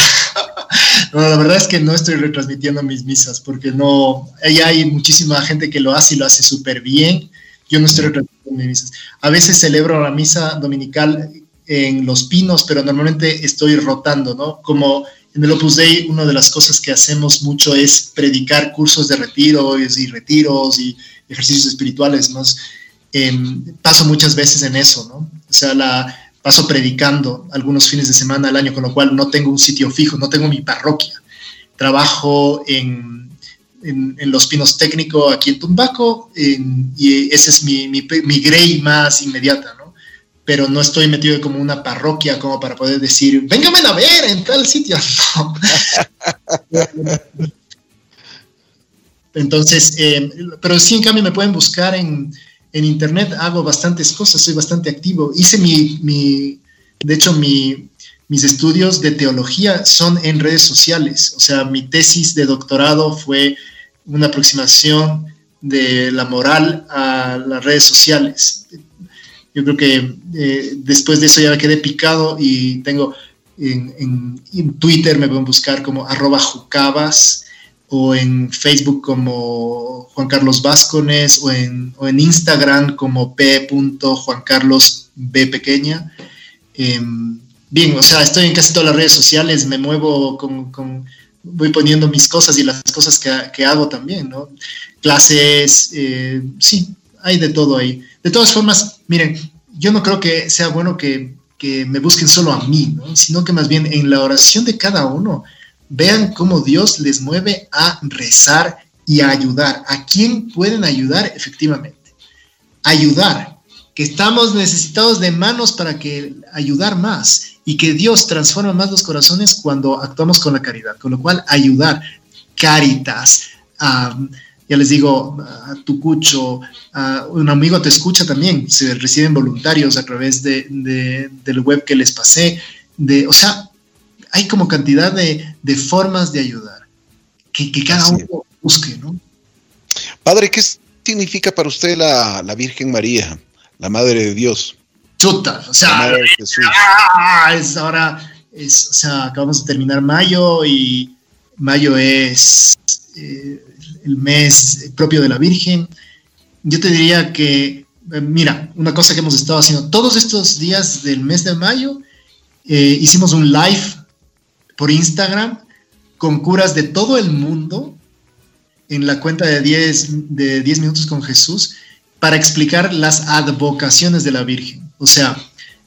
la verdad es que no estoy retransmitiendo mis misas porque no, ya hay muchísima gente que lo hace y lo hace súper bien. Yo no estoy retransmitiendo mis misas. A veces celebro la misa dominical en Los Pinos, pero normalmente estoy rotando, ¿no? Como en el Opus Dei, una de las cosas que hacemos mucho es predicar cursos de retiro y retiros y ejercicios espirituales, ¿no? Em, paso muchas veces en eso, ¿no? O sea, paso predicando algunos fines de semana al año, con lo cual no tengo un sitio fijo, no tengo mi parroquia. Trabajo en, en, Los Pinos Técnico aquí en Tumbaco y ese es mi, mi, mi grey más inmediata, ¿no? Pero no estoy metido como una parroquia como para poder decir, véngame a ver en tal sitio. Entonces, eh, pero sí, en cambio, me pueden buscar en, en, internet, hago bastantes cosas, soy bastante activo. Hice mi, mi de hecho, mi, mis estudios de teología son en redes sociales, o sea, mi tesis de doctorado fue una aproximación de la moral a las redes sociales. Yo creo que eh, después de eso ya me quedé picado y tengo en, Twitter me pueden buscar como arroba jucabas o en Facebook como Juan Carlos Vázquez o en, o en Instagram como p. Juan Carlos B pequeña. Em, bien, o sea, estoy en casi todas las redes sociales, me muevo con voy poniendo mis cosas y las cosas que, hago también, ¿no? Clases, eh, sí, hay de todo ahí. De todas formas, miren, yo no creo que sea bueno que, me busquen solo a mí, ¿no? Sino que más bien en la oración de cada uno, vean cómo Dios les mueve a rezar y a ayudar. ¿A quién pueden ayudar efectivamente? Ayudar, que estamos necesitados de manos para que ayudar más y que Dios transforma más los corazones cuando actuamos con la caridad, con lo cual ayudar, caritas, ya les digo, a tu cucho, un amigo te escucha también, se reciben voluntarios a través de, del web que les pasé, de, o sea, hay como cantidad de, formas de ayudar, que, cada uno busque, ¿no? Padre, ¿qué significa para usted la, la Virgen María, la Madre de Dios? chuta, o sea, ah, es ahora, es, o sea, acabamos de terminar mayo y mayo es eh, el mes propio de la Virgen. Yo te diría que, eh, mira, una cosa que hemos estado haciendo todos estos días del mes de mayo, eh, hicimos un live por Instagram con curas de todo el mundo en la cuenta de 10 de 10 minutos con Jesús para explicar las advocaciones de la Virgen. O sea,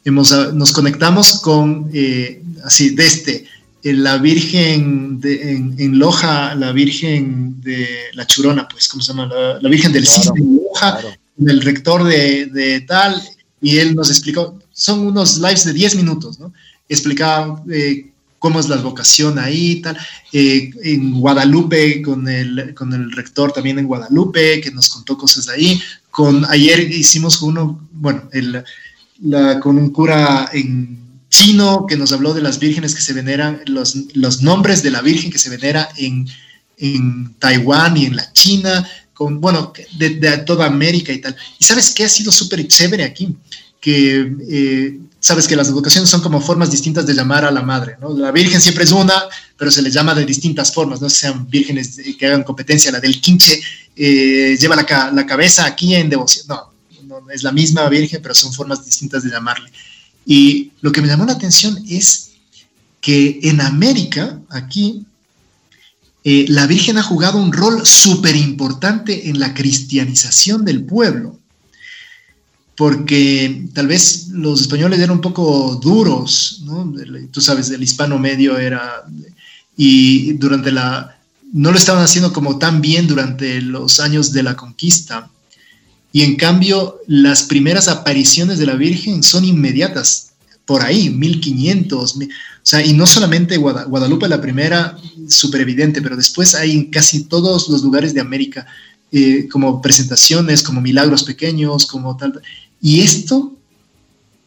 hemos, ah, nos conectamos con, eh, así, este, la Virgen de, en, Loja, la Virgen de la Churona, pues, ¿cómo se llama? La, Virgen del Cisne de Loja, el rector de, tal, y él nos explicó, son unos lives de 10 minutos, ¿no? Explicaba eh, cómo es la vocación ahí, tal. Eh, en Guadalupe, con el, con el rector también en Guadalupe, que nos contó cosas de ahí. Con, ayer hicimos uno, bueno, el, con un cura en chino que nos habló de las vírgenes que se veneran, los, los nombres de la virgen que se venera en, en Taiwán y en la China, con, bueno, de, de, toda América y tal. Y sabes qué ha sido súper chévere aquí, que eh, sabes que las educaciones son como formas distintas de llamar a la madre, ¿no? La virgen siempre es una, pero se le llama de distintas formas, no sean vírgenes que hagan competencia, la del quinche eh, lleva la, la cabeza aquí en devoción, no, es la misma Virgen, pero son formas distintas de llamarle. Y lo que me llamó la atención es que en América, aquí, eh, la Virgen ha jugado un rol súper importante en la cristianización del pueblo. porque tal vez los españoles eran un poco duros, ¿no? Tú sabes, el hispano medio era, y durante la, no lo estaban haciendo como tan bien durante los años de la conquista. Y en cambio, las primeras apariciones de la Virgen son inmediatas, por ahí, 1500. O sea, y no solamente Guadalupe la primera, súper evidente, pero después hay en casi todos los lugares de América, eh, como presentaciones, como milagros pequeños, como tal. Y esto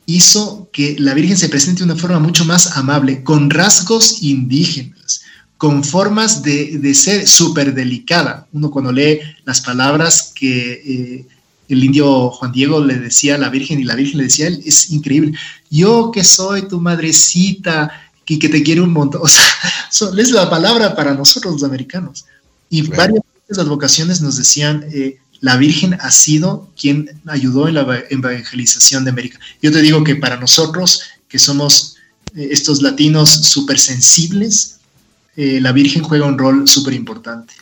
hizo que la Virgen se presente de una forma mucho más amable, con rasgos indígenas, con formas de, ser súper delicada. Uno cuando lee las palabras que eh, el indio Juan Diego le decía a la Virgen y la Virgen le decía, es increíble, yo que soy tu madrecita y que te quiere un montón, o sea, es la palabra para nosotros los americanos. Y varias de las vocaciones nos decían, eh, la Virgen ha sido quien ayudó en la evangelización de América. Yo te digo que para nosotros, que somos eh, estos latinos súper sensibles, eh, la Virgen juega un rol súper importante.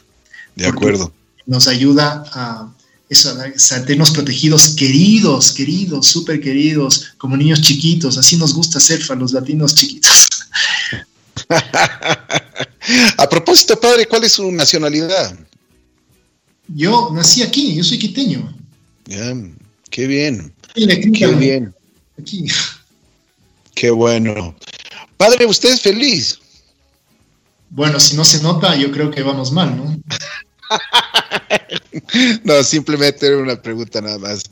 De acuerdo. Nos ayuda a, eso, sentirnos protegidos, queridos, queridos, súper queridos, como niños chiquitos. Así nos gusta ser para los latinos chiquitos. a propósito, padre, ¿cuál es su nacionalidad? Yo nací aquí, yo soy quiteño. Qué bien. Qué bien. Aquí. Qué bueno. Padre, ¿usted es feliz? Bueno, si no se nota, yo creo que vamos mal, ¿no? no, simplemente era una pregunta nada más.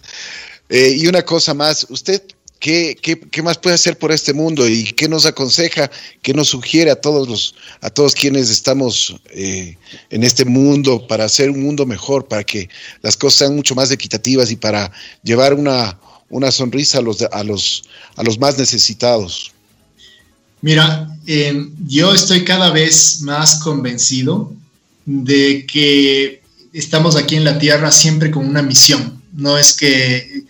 Eh, y una cosa más, ¿usted ¿Qué, más puede hacer por este mundo y qué nos aconseja, qué nos sugiere a todos los, a todos quienes estamos eh, en este mundo para hacer un mundo mejor, para que las cosas sean mucho más equitativas y para llevar una, una sonrisa a los, a los, a los más necesitados? Mira, eh, yo estoy cada vez más convencido de que estamos aquí en la Tierra siempre con una misión. No es que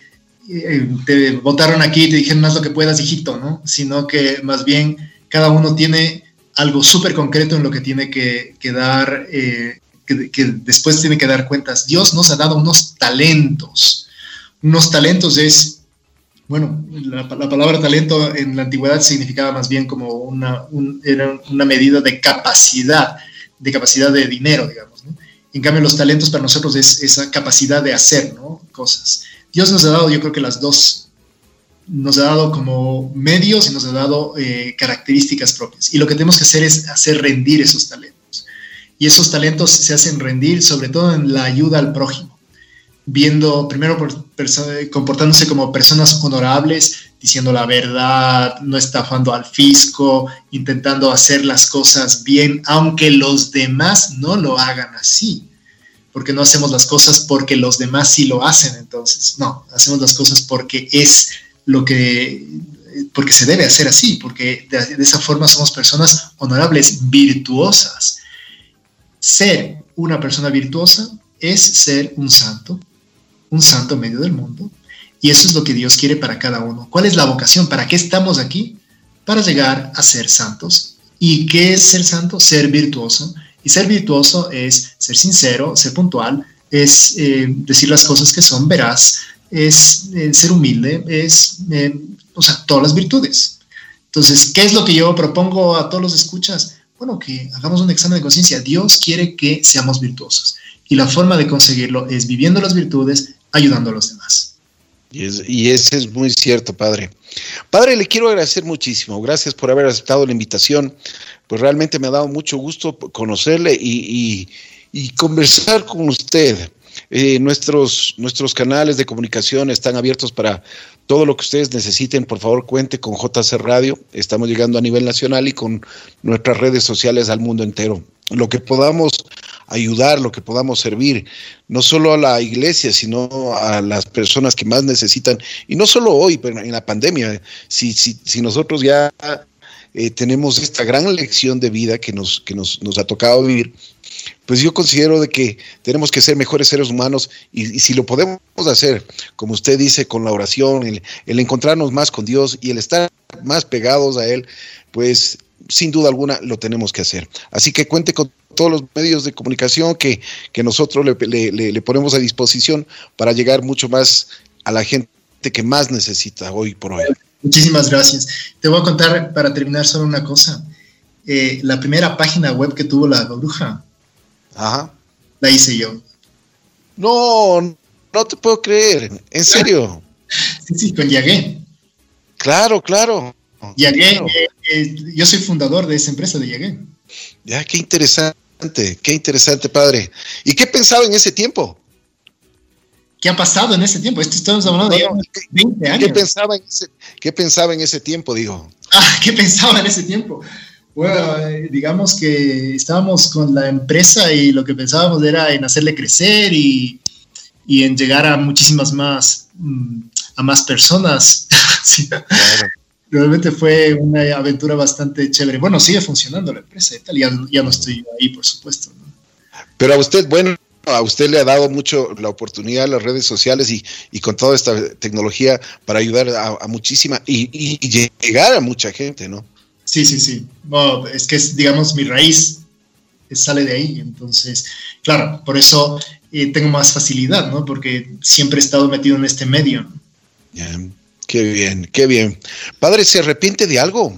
eh, te votaron aquí y te dijeron haz lo que puedas, hijito, ¿no? Sino que más bien cada uno tiene algo súper concreto en lo que tiene que, dar, eh, que, después tiene que dar cuentas. Dios nos ha dado unos talentos. Unos talentos es, bueno, la, palabra talento en la antigüedad significaba más bien como una, era una medida de capacidad, de capacidad de dinero, digamos. En cambio, los talentos para nosotros es esa capacidad de hacer ¿no? cosas. Dios nos ha dado, yo creo que las dos, nos ha dado como medios y nos ha dado eh, características propias. Y lo que tenemos que hacer es hacer rendir esos talentos. Y esos talentos se hacen rendir sobre todo en la ayuda al prójimo, viendo primero comportándose como personas honorables, diciendo la verdad, no estafando al fisco, intentando hacer las cosas bien, aunque los demás no lo hagan así porque no hacemos las cosas porque los demás sí lo hacen, entonces, no, hacemos las cosas porque es lo que, porque se debe hacer así, porque de, esa forma somos personas honorables, virtuosas. Ser una persona virtuosa es ser un santo, un santo medio del mundo, y eso es lo que Dios quiere para cada uno. ¿Cuál es la vocación? ¿Para qué estamos aquí? Para llegar a ser santos. ¿Y qué es ser santo? Ser virtuoso y ser virtuoso es ser sincero, ser puntual, es eh, decir las cosas que son veraz, es eh, ser humilde, es, eh, o sea, todas las virtudes. Entonces, ¿qué es lo que yo propongo a todos los escuchas? Bueno, que hagamos un examen de conciencia. Dios quiere que seamos virtuosos. Y la forma de conseguirlo es viviendo las virtudes, ayudando a los demás. Y, y ese es muy cierto, Padre. Padre, le quiero agradecer muchísimo. Gracias por haber aceptado la invitación pues realmente me ha dado mucho gusto conocerle y, conversar con usted. Eh, nuestros, nuestros canales de comunicación están abiertos para todo lo que ustedes necesiten. Por favor, cuente con JC Radio. Estamos llegando a nivel nacional y con nuestras redes sociales al mundo entero. Lo que podamos ayudar, lo que podamos servir, no solo a la iglesia, sino a las personas que más necesitan. Y no solo hoy, pero en la pandemia. Si, si, si nosotros ya eh, tenemos esta gran lección de vida que, nos, que nos, nos, ha tocado vivir, pues yo considero de que tenemos que ser mejores seres humanos y, si lo podemos hacer, como usted dice, con la oración, el, el, encontrarnos más con Dios y el estar más pegados a Él, pues sin duda alguna lo tenemos que hacer. Así que cuente con todos los medios de comunicación que, que nosotros le, le, le ponemos a disposición para llegar mucho más a la gente que más necesita hoy por hoy. Muchísimas gracias. Te voy a contar para terminar solo una cosa. Eh, la primera página web que tuvo la bruja, Ajá. la hice yo. No, no te puedo creer. ¿En serio? sí, sí, con Yagué. Claro, claro. Yagué, claro. Eh, eh, yo soy fundador de esa empresa de Yagué. Ya, qué interesante, qué interesante, padre. ¿Y qué pensaba en ese tiempo? ¿Qué ha pasado en ese tiempo? Esto estamos hablando de 20 años. ¿Qué pensaba, en ese, ¿Qué pensaba en ese tiempo, digo? Ah, ¿qué pensaba en ese tiempo? Bueno, eh, digamos que estábamos con la empresa y lo que pensábamos era en hacerle crecer y, y en llegar a muchísimas más, a más personas. sí. claro. Realmente fue una aventura bastante chévere. Bueno, sigue funcionando la empresa y tal, ya, ya no estoy ahí, por supuesto. ¿no? Pero a usted, bueno, a usted le ha dado mucho la oportunidad a las redes sociales y, y con toda esta tecnología para ayudar a, a muchísima y, y, y, llegar a mucha gente, ¿no? Sí, sí, sí. No, es que es, digamos, mi raíz sale de ahí. Entonces, claro, por eso eh, tengo más facilidad, ¿no? Porque siempre he estado metido en este medio. ¿no? Yeah. Qué bien, qué bien. Padre, ¿se arrepiente de algo?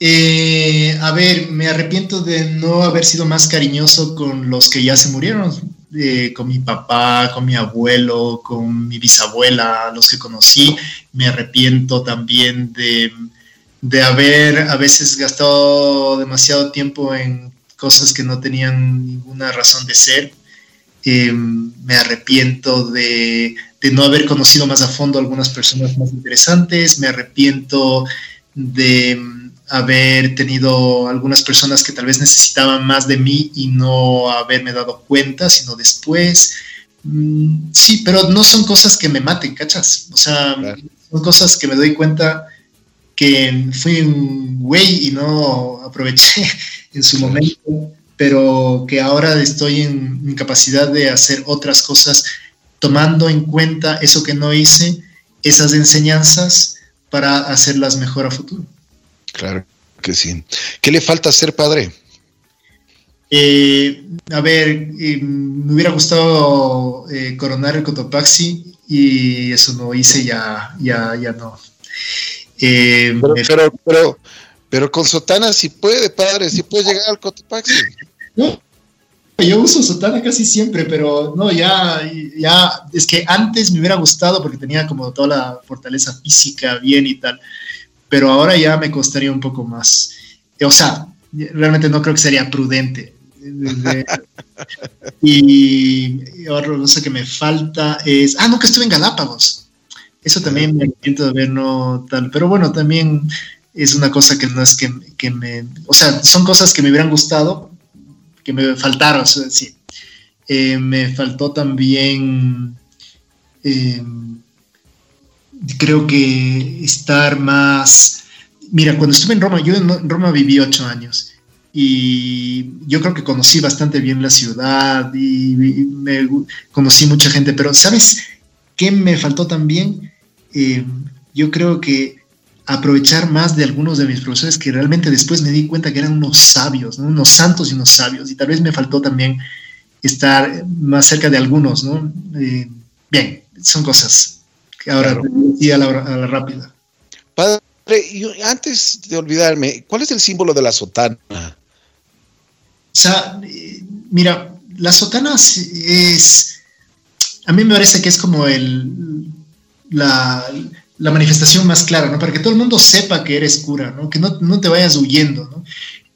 Eh, a ver, me arrepiento de no haber sido más cariñoso con los que ya se murieron, eh, con mi papá, con mi abuelo, con mi bisabuela, los que conocí. Me arrepiento también de, de haber a veces gastado demasiado tiempo en cosas que no tenían ninguna razón de ser. Eh, me arrepiento de, de, no haber conocido más a fondo a algunas personas más interesantes, me arrepiento de um, haber tenido algunas personas que tal vez necesitaban más de mí y no haberme dado cuenta, sino después. Mm, sí, pero no son cosas que me maten, ¿cachas? O sea, claro. son cosas que me doy cuenta que fui un güey y no aproveché en su momento pero que ahora estoy en capacidad de hacer otras cosas tomando en cuenta eso que no hice, esas enseñanzas para hacerlas mejor a futuro. Claro que sí. ¿Qué le falta hacer padre? Eh, a ver, eh, me hubiera gustado eh, coronar el Cotopaxi y eso no hice, ya, ya, ya no. Pero, pero, pero, pero, con sotana sí puede, padre, sí puede llegar al Cotopaxi. No, yo uso sotana casi siempre, pero no, ya, ya, es que antes me hubiera gustado porque tenía como toda la fortaleza física bien y tal, pero ahora ya me costaría un poco más. O sea, realmente no creo que sería prudente. y otra cosa que me falta es, ah, nunca estuve en Galápagos. Eso también me arrepiento de ver, no tal, pero bueno, también es una cosa que no es que, que me, o sea, son cosas que me hubieran gustado, que me faltaron, sí. Eh, me faltó también, eh, creo que estar más, mira, cuando estuve en Roma, yo en Roma viví ocho años y yo creo que conocí bastante bien la ciudad y, y me conocí mucha gente, pero ¿sabes qué me faltó también? Eh, yo creo que aprovechar más de algunos de mis profesores que realmente después me di cuenta que eran unos sabios, ¿no? unos santos y unos sabios, y tal vez me faltó también estar más cerca de algunos, ¿no? Eh, bien, son cosas que ahora sí a la, a la rápida. Padre, y antes de olvidarme, ¿cuál es el símbolo de la sotana? O sea, eh, mira, la sotana es, a mí me parece que es como el, la, la manifestación más clara, ¿no? Para que todo el mundo sepa que eres cura, ¿no? Que no, no te vayas huyendo, ¿no?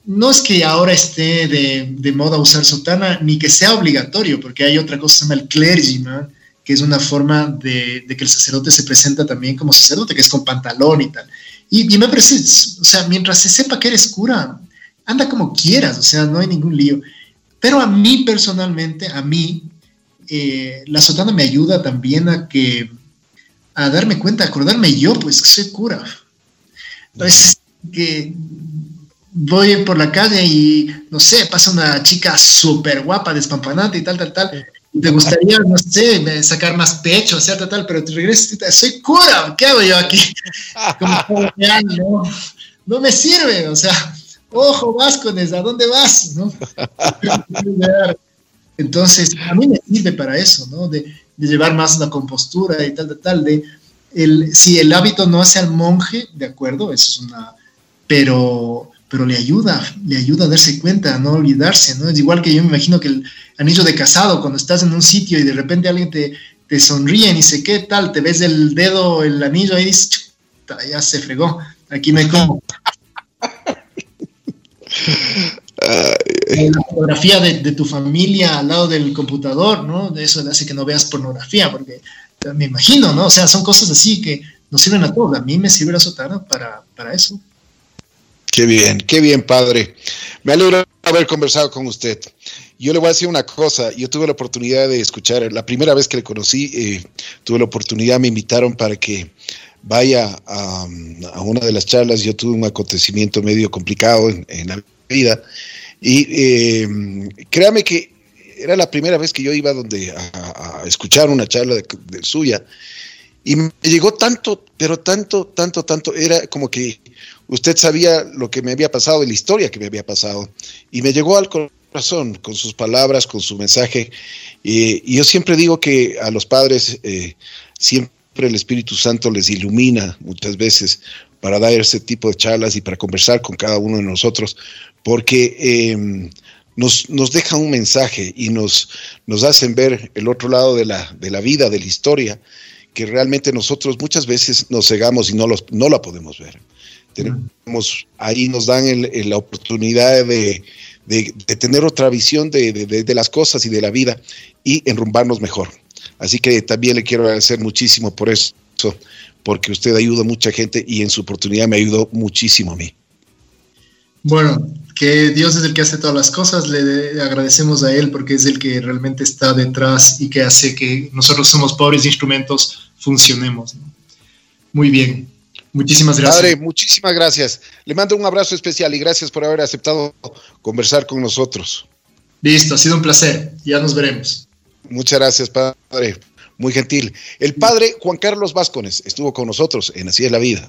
No es que ahora esté de, de, moda usar sotana, ni que sea obligatorio, porque hay otra cosa que se llama el clergyman, que es una forma de, de, que el sacerdote se presenta también como sacerdote, que es con pantalón y tal. Y, me parece, o sea, mientras se sepa que eres cura, anda como quieras, o sea, no hay ningún lío. Pero a mí personalmente, a mí, eh, la sotana me ayuda también a que a darme cuenta, a acordarme yo, pues que soy cura. Entonces, que voy por la calle y, no sé, pasa una chica súper guapa, despampanante y tal, tal, tal. Y te gustaría, no sé, sacar más pecho, sea, tal, tal, pero te regresas, soy cura, ¿qué hago yo aquí? Como, no, no me sirve, o sea, ojo, Vascones, ¿a dónde vas? ¿No? Entonces, a mí me sirve para eso, ¿no? De, de llevar más la compostura y tal, de tal, de el, si el hábito no hace al monje, de acuerdo, es una, pero, pero le ayuda, le ayuda a darse cuenta, a no olvidarse, ¿no? Es igual que yo me imagino que el anillo de casado, cuando estás en un sitio y de repente alguien te, te sonríe y sé qué tal, te ves el dedo, el anillo y dices, ya se fregó, aquí hay cómo. la fotografía de, tu familia al lado del computador, ¿no? Eso hace que no veas pornografía, porque me imagino, ¿no? O sea, son cosas así que nos sirven a todos. A mí me sirve la sotana para, para eso. Qué bien, qué bien, padre. Me alegro haber conversado con usted. Yo le voy a decir una cosa, yo tuve la oportunidad de escuchar, la primera vez que le conocí, eh, tuve la oportunidad, me invitaron para que vaya a, una de las charlas, yo tuve un acontecimiento medio complicado en, la vida y eh, créame que era la primera vez que yo iba donde a, escuchar una charla de, suya. Y me llegó tanto, pero tanto, tanto, tanto, era como que usted sabía lo que me había pasado y la historia que me había pasado. Y me llegó al corazón con sus palabras, con su mensaje. Y yo siempre digo que a los padres eh, siempre el Espíritu Santo les ilumina muchas veces para dar ese tipo de charlas y para conversar con cada uno de nosotros, porque em, nos, nos deja un mensaje y nos, nos hacen ver el otro lado de la, de la vida, de la historia, que realmente nosotros muchas veces nos cegamos y no, los, no la podemos ver. Tenemos, ahí nos dan la oportunidad de, de, tener otra visión de, de, las cosas y de la vida y enrumbarnos mejor. Así que también le quiero agradecer muchísimo por eso, porque usted ayuda a mucha gente y en su oportunidad me ayudó muchísimo a mí. Bueno, que Dios es el que hace todas las cosas, le agradecemos a Él porque es el que realmente está detrás y que hace que nosotros somos pobres instrumentos funcionemos. Muy bien, muchísimas gracias. Padre, muchísimas gracias. Le mando un abrazo especial y gracias por haber aceptado conversar con nosotros. Listo, ha sido un placer. Ya nos veremos. Muchas gracias, padre. Muy gentil. El padre Juan Carlos Vázquez estuvo con nosotros en Así es la vida.